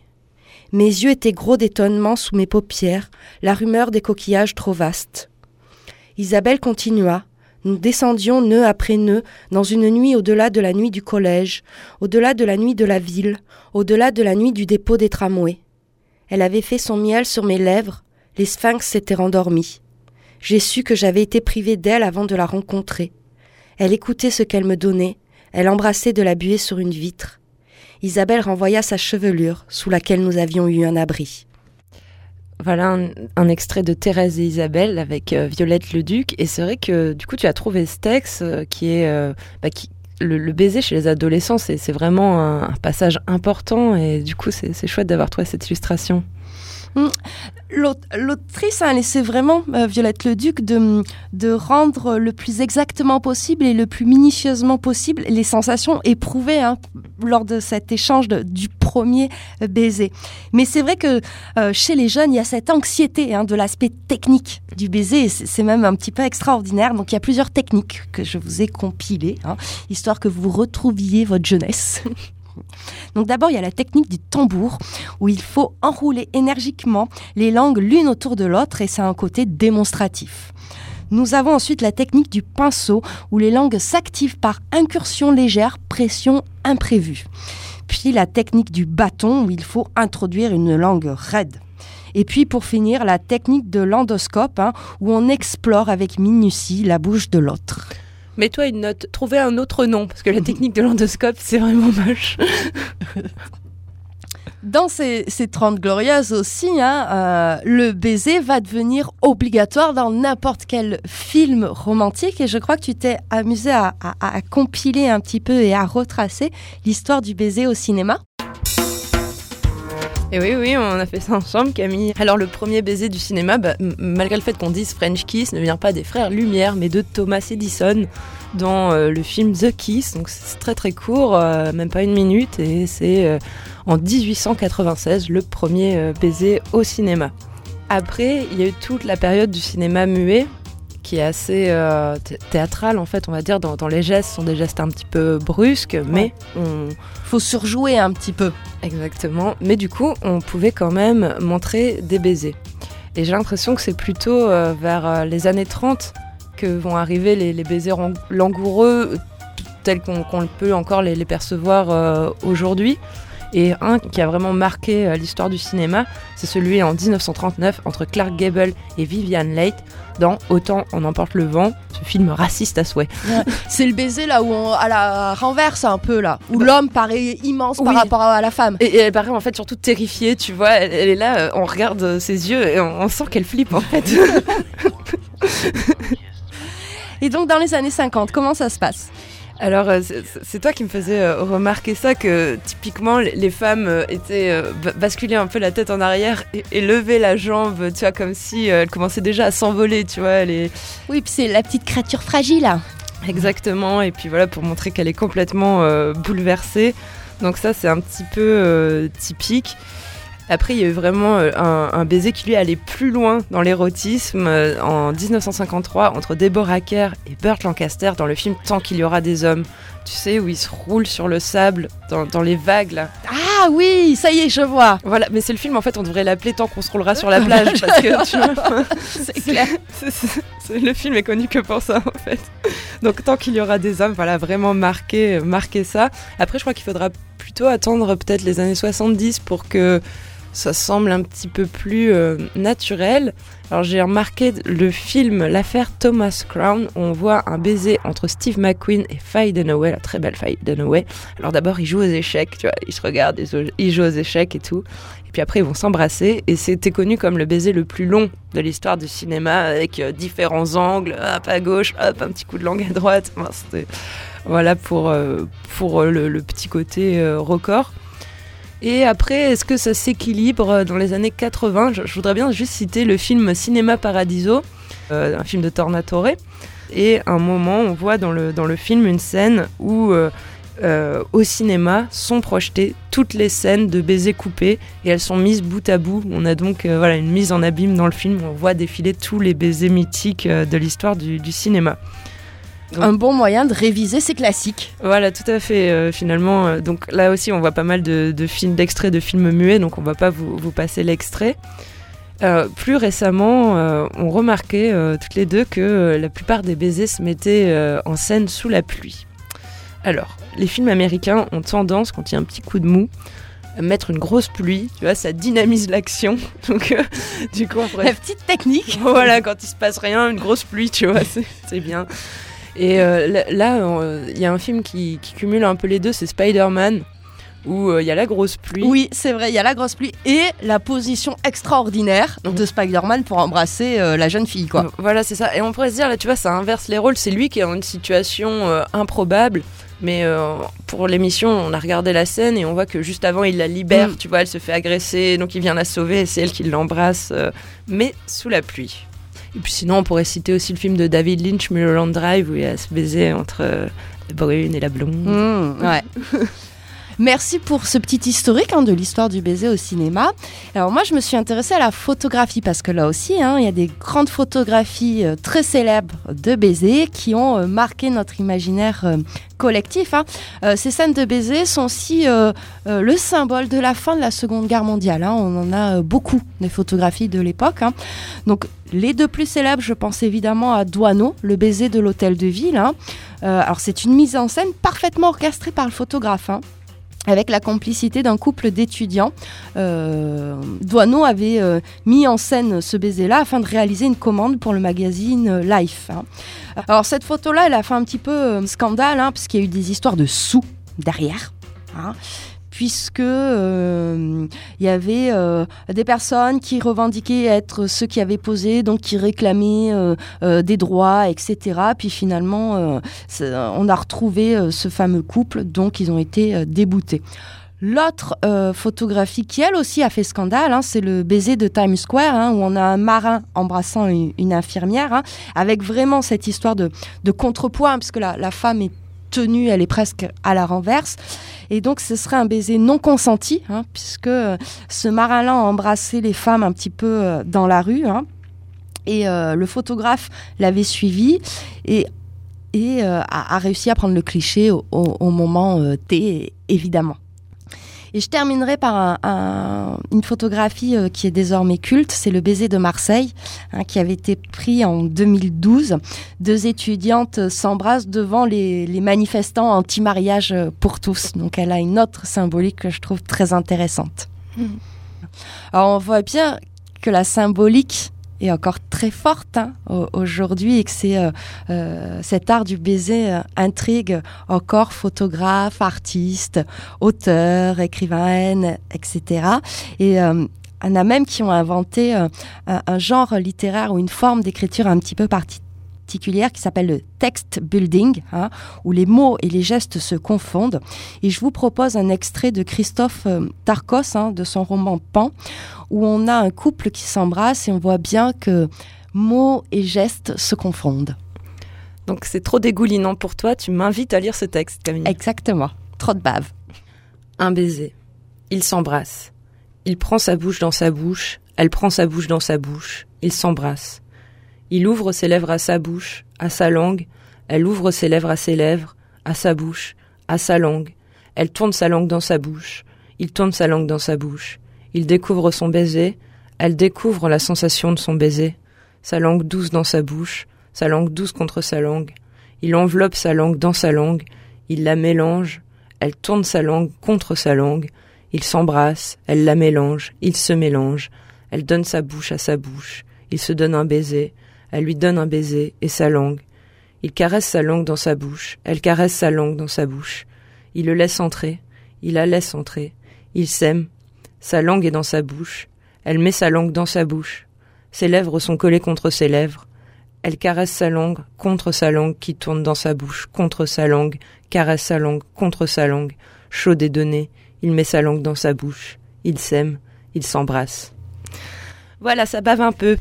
Mes yeux étaient gros d'étonnement sous mes paupières, la rumeur des coquillages trop vastes. Isabelle continua. Nous descendions nœud après nœud dans une nuit au-delà de la nuit du collège, au-delà de la nuit de la ville, au-delà de la nuit du dépôt des tramways. Elle avait fait son miel sur mes lèvres, les sphinx s'étaient rendormis. J'ai su que j'avais été privée d'elle avant de la rencontrer. Elle écoutait ce qu'elle me donnait, elle embrassait de la buée sur une vitre. Isabelle renvoya sa chevelure, sous laquelle nous avions eu un abri. Voilà un, extrait de Thérèse et Isabelle avec euh, Violette le Duc. Et c'est vrai que du coup, tu as trouvé ce texte euh, qui est euh, bah, qui, le, le, baiser chez les adolescents, c'est vraiment un, un, passage important. Et du coup, c'est chouette d'avoir trouvé cette illustration. Mmh. L'autrice a laissé vraiment, euh, Violette le Duc, de, rendre le plus exactement possible et le plus minutieusement possible les sensations éprouvées hein, lors de cet échange du premier baiser. Mais c'est vrai que euh, chez les jeunes, il y a cette anxiété hein, de l'aspect technique du baiser, c'est même un petit peu extraordinaire. Donc il y a plusieurs techniques que je vous ai compilées, hein, histoire que vous retrouviez votre jeunesse. Donc d'abord, il y a la technique du tambour, où il faut enrouler énergiquement les langues l'une autour de l'autre, et c'est un côté démonstratif. Nous avons ensuite la technique du pinceau, où les langues s'activent par incursion légère, pression imprévue. Puis la technique du bâton, où il faut introduire une langue raide. Et puis pour finir, la technique de l'endoscope, hein, où on explore avec minutie la bouche de l'autre. Mets-toi une note, trouvez un autre nom, parce que la technique de l'endoscope, c'est vraiment moche. Dans ces, ces 30 glorieuses aussi, hein, euh, le baiser va devenir obligatoire dans n'importe quel film romantique. Et je crois que tu t'es amusé à, à- à compiler un petit peu et à retracer l'histoire du baiser au cinéma. Et oui, oui, on a fait ça ensemble, Camille. Alors, le premier baiser du cinéma, bah, malgré le fait qu'on dise French Kiss, ne vient pas des frères Lumière, mais de Thomas Edison dans euh, le film The Kiss. Donc, c'est très très court, euh, même pas une minute, et c'est euh, en 1896 le premier baiser au cinéma. Après, il y a eu toute la période du cinéma muet qui est assez euh, thé- théâtrale en fait, on va dire, dans, dans les gestes, ce sont des gestes un petit peu brusques, mais on, Faut surjouer un petit peu. Exactement. Mais du coup, on pouvait quand même montrer des baisers. Et j'ai l'impression que c'est plutôt euh, vers euh, les années 30 que vont arriver les, les baisers lang- langoureux tels qu'on peut encore les, les percevoir euh, aujourd'hui. Et un qui a vraiment marqué euh, l'histoire du cinéma, c'est celui en 1939 entre Clark Gable et Vivian Leigh dans Autant on emporte le vent, ce film raciste à souhait. C'est le baiser là où on à la renverse un peu là, où Bah- l'homme paraît immense par rapport à la femme. Et, et elle paraît en fait surtout terrifiée, tu vois. Elle, elle est là, euh, on regarde euh, ses yeux et on, on sent qu'elle flippe en fait. Et donc dans les années 50, comment ça se passe? Alors euh, c'est toi qui me faisais euh, remarquer ça que typiquement les, femmes euh, étaient ba- basculaient un peu la tête en arrière et, et levaient la jambe, tu vois, comme si euh, elle commençait déjà à s'envoler, tu vois. Oui, puis c'est la petite créature fragile. exactement et puis voilà pour montrer qu'elle est complètement euh, bouleversée. Donc ça c'est un petit peu euh, typique. Après, il y a eu vraiment euh, un, un baiser qui lui allait plus loin dans l'érotisme euh, en 1953 entre Deborah Kerr et Burt Lancaster dans le film Tant qu'il y aura des hommes. Tu sais, où ils se roulent sur le sable dans, dans les vagues là. Ah oui, ça y est, je vois. Voilà, mais c'est le film en fait, on devrait l'appeler Tant qu'on se roulera sur la plage parce que tu vois, C'est clair. le film est connu que pour ça en fait. Donc tant qu'il y aura des hommes, voilà, vraiment marqué, marqué ça. Après, je crois qu'il faudra plutôt attendre peut-être les années 70 pour que ça semble un petit peu plus euh, naturel. Alors j'ai remarqué le film L'affaire Thomas Crown, où on voit un baiser entre Steve McQueen et Faye Dunaway, la très belle Faye Dunaway. Alors d'abord ils jouent aux échecs, tu vois, ils se regardent, ils jouent- aux échecs et tout. Et puis après ils vont s'embrasser et c'était connu comme le baiser le plus long de l'histoire du cinéma avec euh, différents angles, hop à gauche, hop un petit coup de langue à droite. Voilà pour, euh, pour le, petit côté record. Et après, est-ce que ça s'équilibre euh, dans les années 80 je, voudrais bien juste citer le film Cinéma Paradiso, euh, un film de Tornatore. Et un moment, on voit dans le, dans le film une scène où euh, au cinéma sont projetées toutes les scènes de baisers coupés et elles sont mises bout à bout. On a donc voilà, une mise en abîme dans le film on voit défiler tous les baisers mythiques de l'histoire du, du cinéma. Un bon moyen de réviser ses classiques. Voilà, tout à fait. euh, finalement, euh, donc là aussi, on voit pas mal de, de films, d'extraits de films muets, donc on va pas vous, vous passer l'extrait. Euh, plus récemment, on remarquait toutes les deux que la plupart des baisers se mettaient en scène sous la pluie. Alors, les films américains ont tendance, quand il y a un petit coup de mou, à mettre une grosse pluie. Tu vois, ça dynamise l'action. Donc, euh, du coup, après, La petite technique. voilà, quand il se passe rien, une grosse pluie, tu vois, c'est bien. Et euh, là, là, euh, il y a un film qui, qui cumule un peu les deux, c'est Spider-Man, où euh, il y a la grosse pluie. Oui, c'est vrai, il y a la grosse pluie et la position extraordinaire de Spider-Man pour embrasser euh, la jeune fille, quoi. Voilà, c'est ça. Et on pourrait se dire, là, tu vois, ça inverse les rôles. C'est lui qui est dans une situation euh, improbable. Mais euh, pour l'émission, on a regardé la scène et on voit que juste avant, il la libère. Mm. Tu vois, elle se fait agresser, donc il vient la sauver et c'est elle qui l'embrasse, euh, mais sous la pluie. Et puis sinon, on pourrait citer aussi le film de David Lynch, Mulholland Drive, où il y a ce baiser entre euh, la brune et la blonde. Mmh, ouais. Merci pour ce petit historique hein, de l'histoire du baiser au cinéma. Alors moi, je me suis intéressée à la photographie parce que là aussi, hein, il y a des grandes photographies euh, très célèbres de baisers qui ont euh, marqué notre imaginaire euh, collectif. hein. Ces scènes de baisers sont aussi le symbole de la fin de la Seconde Guerre mondiale. On en a beaucoup des photographies de l'époque. Donc les deux plus célèbres, je pense évidemment à Douaneau, le baiser de l'hôtel de ville. alors c'est une mise en scène parfaitement orchestrée par le photographe. Avec la complicité d'un couple d'étudiants. Euh, avait euh, mis en scène ce baiser-là afin de réaliser une commande pour le magazine euh, Life. hein. Alors cette photo-là, elle a fait un petit peu euh, scandale, hein, parce qu'il y a eu des histoires de sous derrière. hein, puisque euh, il y avait euh, des personnes qui revendiquaient être ceux qui avaient posé, donc qui réclamaient euh, euh, des droits, etc. Puis finalement, euh, on a retrouvé euh, ce fameux couple, donc ils ont été euh, déboutés. L'autre euh, photographie qui, elle aussi, a fait scandale, hein, c'est le baiser de Times Square, hein, où on a un marin embrassant une, infirmière, hein, avec vraiment cette histoire de, de contrepoids, hein, puisque la, la femme est tenue, elle est presque à la renverse. Et donc, ce serait un baiser non consenti, hein, puisque euh, ce marin-là a embrassé les femmes un petit peu euh, dans la rue. hein. et euh, le photographe l'avait suivi et, et a, réussi à prendre le cliché au, moment T, évidemment. Et je terminerai par un- un- une photographie euh, qui est désormais culte, c'est le baiser de Marseille, hein, qui avait été pris en 2012. Deux étudiantes euh, s'embrassent devant les, les manifestants anti-mariage euh, pour tous. Donc elle a une autre symbolique que je trouve très intéressante. Alors on voit bien que la symbolique est encore très forte hein, au- aujourd'hui et que c'est euh, euh, cet art du baiser euh, intrigue encore photographes, artistes, auteurs, écrivaines, etc. Et euh, on a même qui ont inventé un, un genre littéraire ou une forme d'écriture un petit peu particulière qui s'appelle le text building, hein, où les mots et les gestes se confondent. Et je vous propose un extrait de Christophe euh, Tarkos, hein, de son roman Pan, où on a un couple qui s'embrasse et on voit bien que mots et gestes se confondent. Donc c'est trop dégoulinant pour toi, tu m'invites à lire ce texte, Camille. Exactement. Trop de bave. Un baiser. Ils s'embrassent. Il prend sa bouche dans sa bouche, elle prend sa bouche dans sa bouche. Ils s'embrassent. Il ouvre ses lèvres à sa bouche, à sa langue, elle ouvre ses lèvres à ses lèvres, à sa bouche, à sa langue. Elle tourne sa langue dans sa bouche, il tourne sa langue dans sa bouche. Il découvre son baiser, elle découvre la sensation de son baiser, sa langue douce dans sa bouche, sa langue douce contre sa langue. Il enveloppe sa langue dans sa langue, il la mélange, elle tourne sa langue contre sa langue, ils s'embrassent, elle la mélange, ils se mélangent, elle donne sa bouche à sa bouche, il se donne un baiser, elle lui donne un baiser et sa langue. Il caresse sa langue dans sa bouche, elle caresse sa langue dans sa bouche. Il le laisse entrer, il la laisse entrer. Il s'aime, sa langue est dans sa bouche, elle met sa langue dans sa bouche. Ses lèvres sont collées contre ses lèvres. Elle caresse sa langue contre sa langue qui tourne dans sa bouche, contre sa langue, caresse sa langue contre sa langue. Chaud et donné, il met sa langue dans sa bouche. Il s'aime, il s'embrasse. Voilà, ça bave un peu.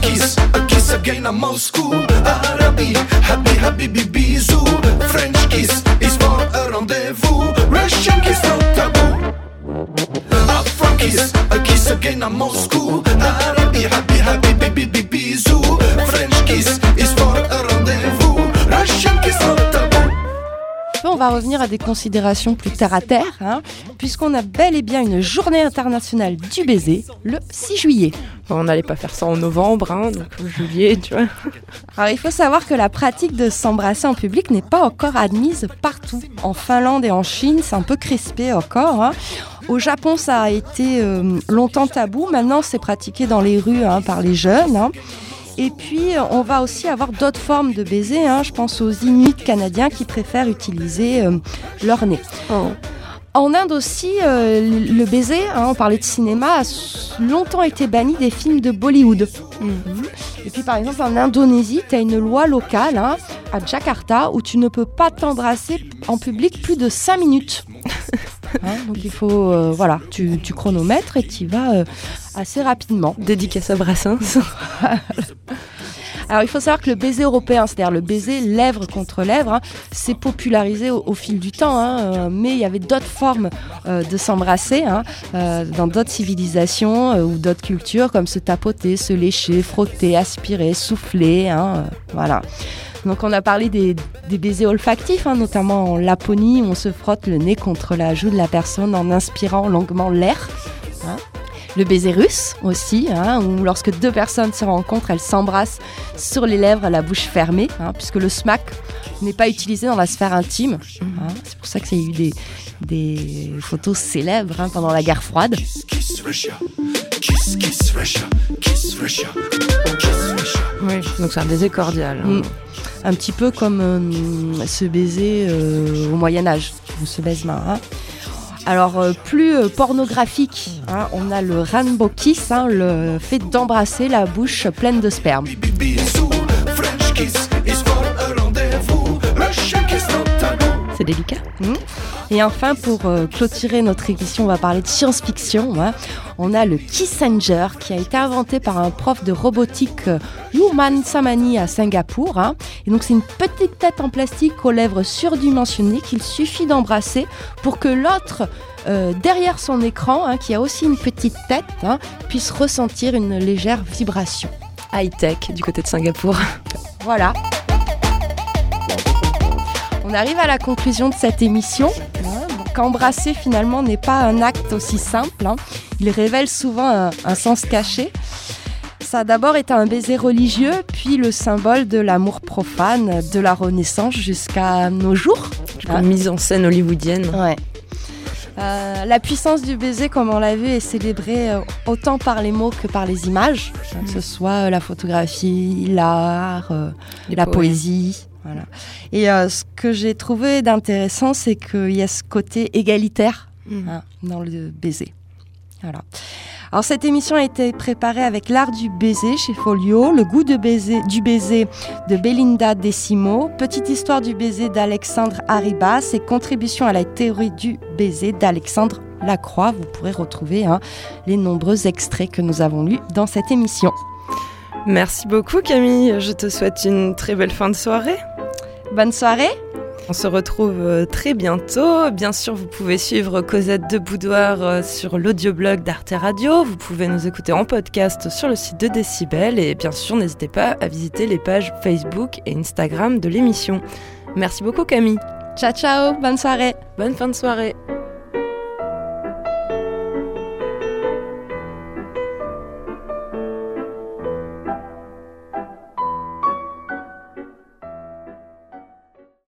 Kiss a kiss again I'm old school. Arabi happy habibi bisou French kiss is for a rendezvous. Russian kiss no taboo. Afro kiss a kiss again I'm old school. Arabi happy habibi bisou French kiss On va revenir à des considérations plus terre à terre, hein, puisqu'on a bel et bien une journée internationale du baiser le 6 juillet. On n'allait pas faire ça en novembre, hein, donc juillet, tu vois. Alors il faut savoir que la pratique de s'embrasser en public n'est pas encore admise partout. En Finlande et en Chine, c'est un peu crispé encore. hein. Au Japon, ça a été euh, longtemps tabou. Maintenant, c'est pratiqué dans les rues par les jeunes. Et puis, on va aussi avoir d'autres formes de baiser. hein. Je pense aux Inuits canadiens qui préfèrent utiliser euh, leur nez. En Inde aussi, euh, le baiser, hein, on parlait de cinéma, a longtemps été banni des films de Bollywood. Et puis par exemple en Indonésie, tu as une loi locale hein, à Jakarta où tu ne peux pas t'embrasser en public plus de 5 minutes. Hein, donc il faut, euh, voilà, tu, tu chronomètres et tu vas euh, assez rapidement. Dédicace à Brassens. Alors il faut savoir que le baiser européen, c'est-à-dire le baiser lèvre contre lèvre, hein, s'est popularisé au, au fil du temps, hein, euh, mais il y avait d'autres formes euh, de s'embrasser hein, euh, dans d'autres civilisations ou d'autres cultures, comme se tapoter, se lécher, frotter, aspirer, souffler, hein, voilà. Donc on a parlé des, des baisers olfactifs, hein, notamment en Laponie, où on se frotte le nez contre la joue de la personne en inspirant longuement l'air. hein. Le baiser russe aussi, hein, où lorsque deux personnes se rencontrent, elles s'embrassent sur les lèvres, la bouche fermée, hein, puisque le smack n'est pas utilisé dans la sphère intime. hein. C'est pour ça que ça a eu des, des photos célèbres pendant la guerre froide. Oui, donc c'est un baiser cordial. Mm. Un petit peu comme euh, ce baiser euh, au Moyen Âge, ou ce baise-main. hein. Alors euh, plus euh, pornographique, hein, on a le rainbow kiss, hein, le fait d'embrasser la bouche pleine de sperme. C'est délicat. Et enfin, pour euh, clôturer notre émission, on va parler de science-fiction. hein. On a le Kissenger qui a été inventé par un prof de robotique euh, Yuman Samani à Singapour. hein. Et donc, c'est une petite tête en plastique aux lèvres surdimensionnées qu'il suffit d'embrasser pour que l'autre, euh, derrière son écran, hein, qui a aussi une petite tête, hein, puisse ressentir une légère vibration. High-tech du côté de Singapour. Voilà. On arrive à la conclusion de cette émission. hein. Donc, embrasser finalement n'est pas un acte aussi simple. hein. Il révèle souvent un, un sens caché. Ça a d'abord été un baiser religieux, puis le symbole de l'amour profane de la Renaissance jusqu'à nos jours. Une mise en scène hollywoodienne. Ouais. Euh, la puissance du baiser, comme on l'a vu, est célébrée euh, autant par les mots que par les images, que ce soit euh, la photographie, l'art, euh, la poèmes. poésie. Voilà. Et euh, ce que j'ai trouvé d'intéressant, c'est qu'il y a ce côté égalitaire Mhm. hein, dans le baiser. Voilà. Alors cette émission a été préparée avec l'art du baiser chez Folio, le goût de baiser, du baiser de Belinda Decimo, petite histoire du baiser d'Alexandre Arribas et contribution à la théorie du baiser d'Alexandre Lacroix. Vous pourrez retrouver hein, les nombreux extraits que nous avons lus dans cette émission. Merci beaucoup Camille, je te souhaite une très belle fin de soirée. Bonne soirée On se retrouve euh, très bientôt. Bien sûr, vous pouvez suivre Cosette de Boudoir euh, sur l'audioblog d'Arte Radio. Vous pouvez nous écouter en podcast sur le site de Décibel. Et bien sûr, n'hésitez pas à visiter les pages Facebook et Instagram de l'émission. Merci beaucoup Camille. Ciao ciao, bonne soirée Bonne fin de soirée.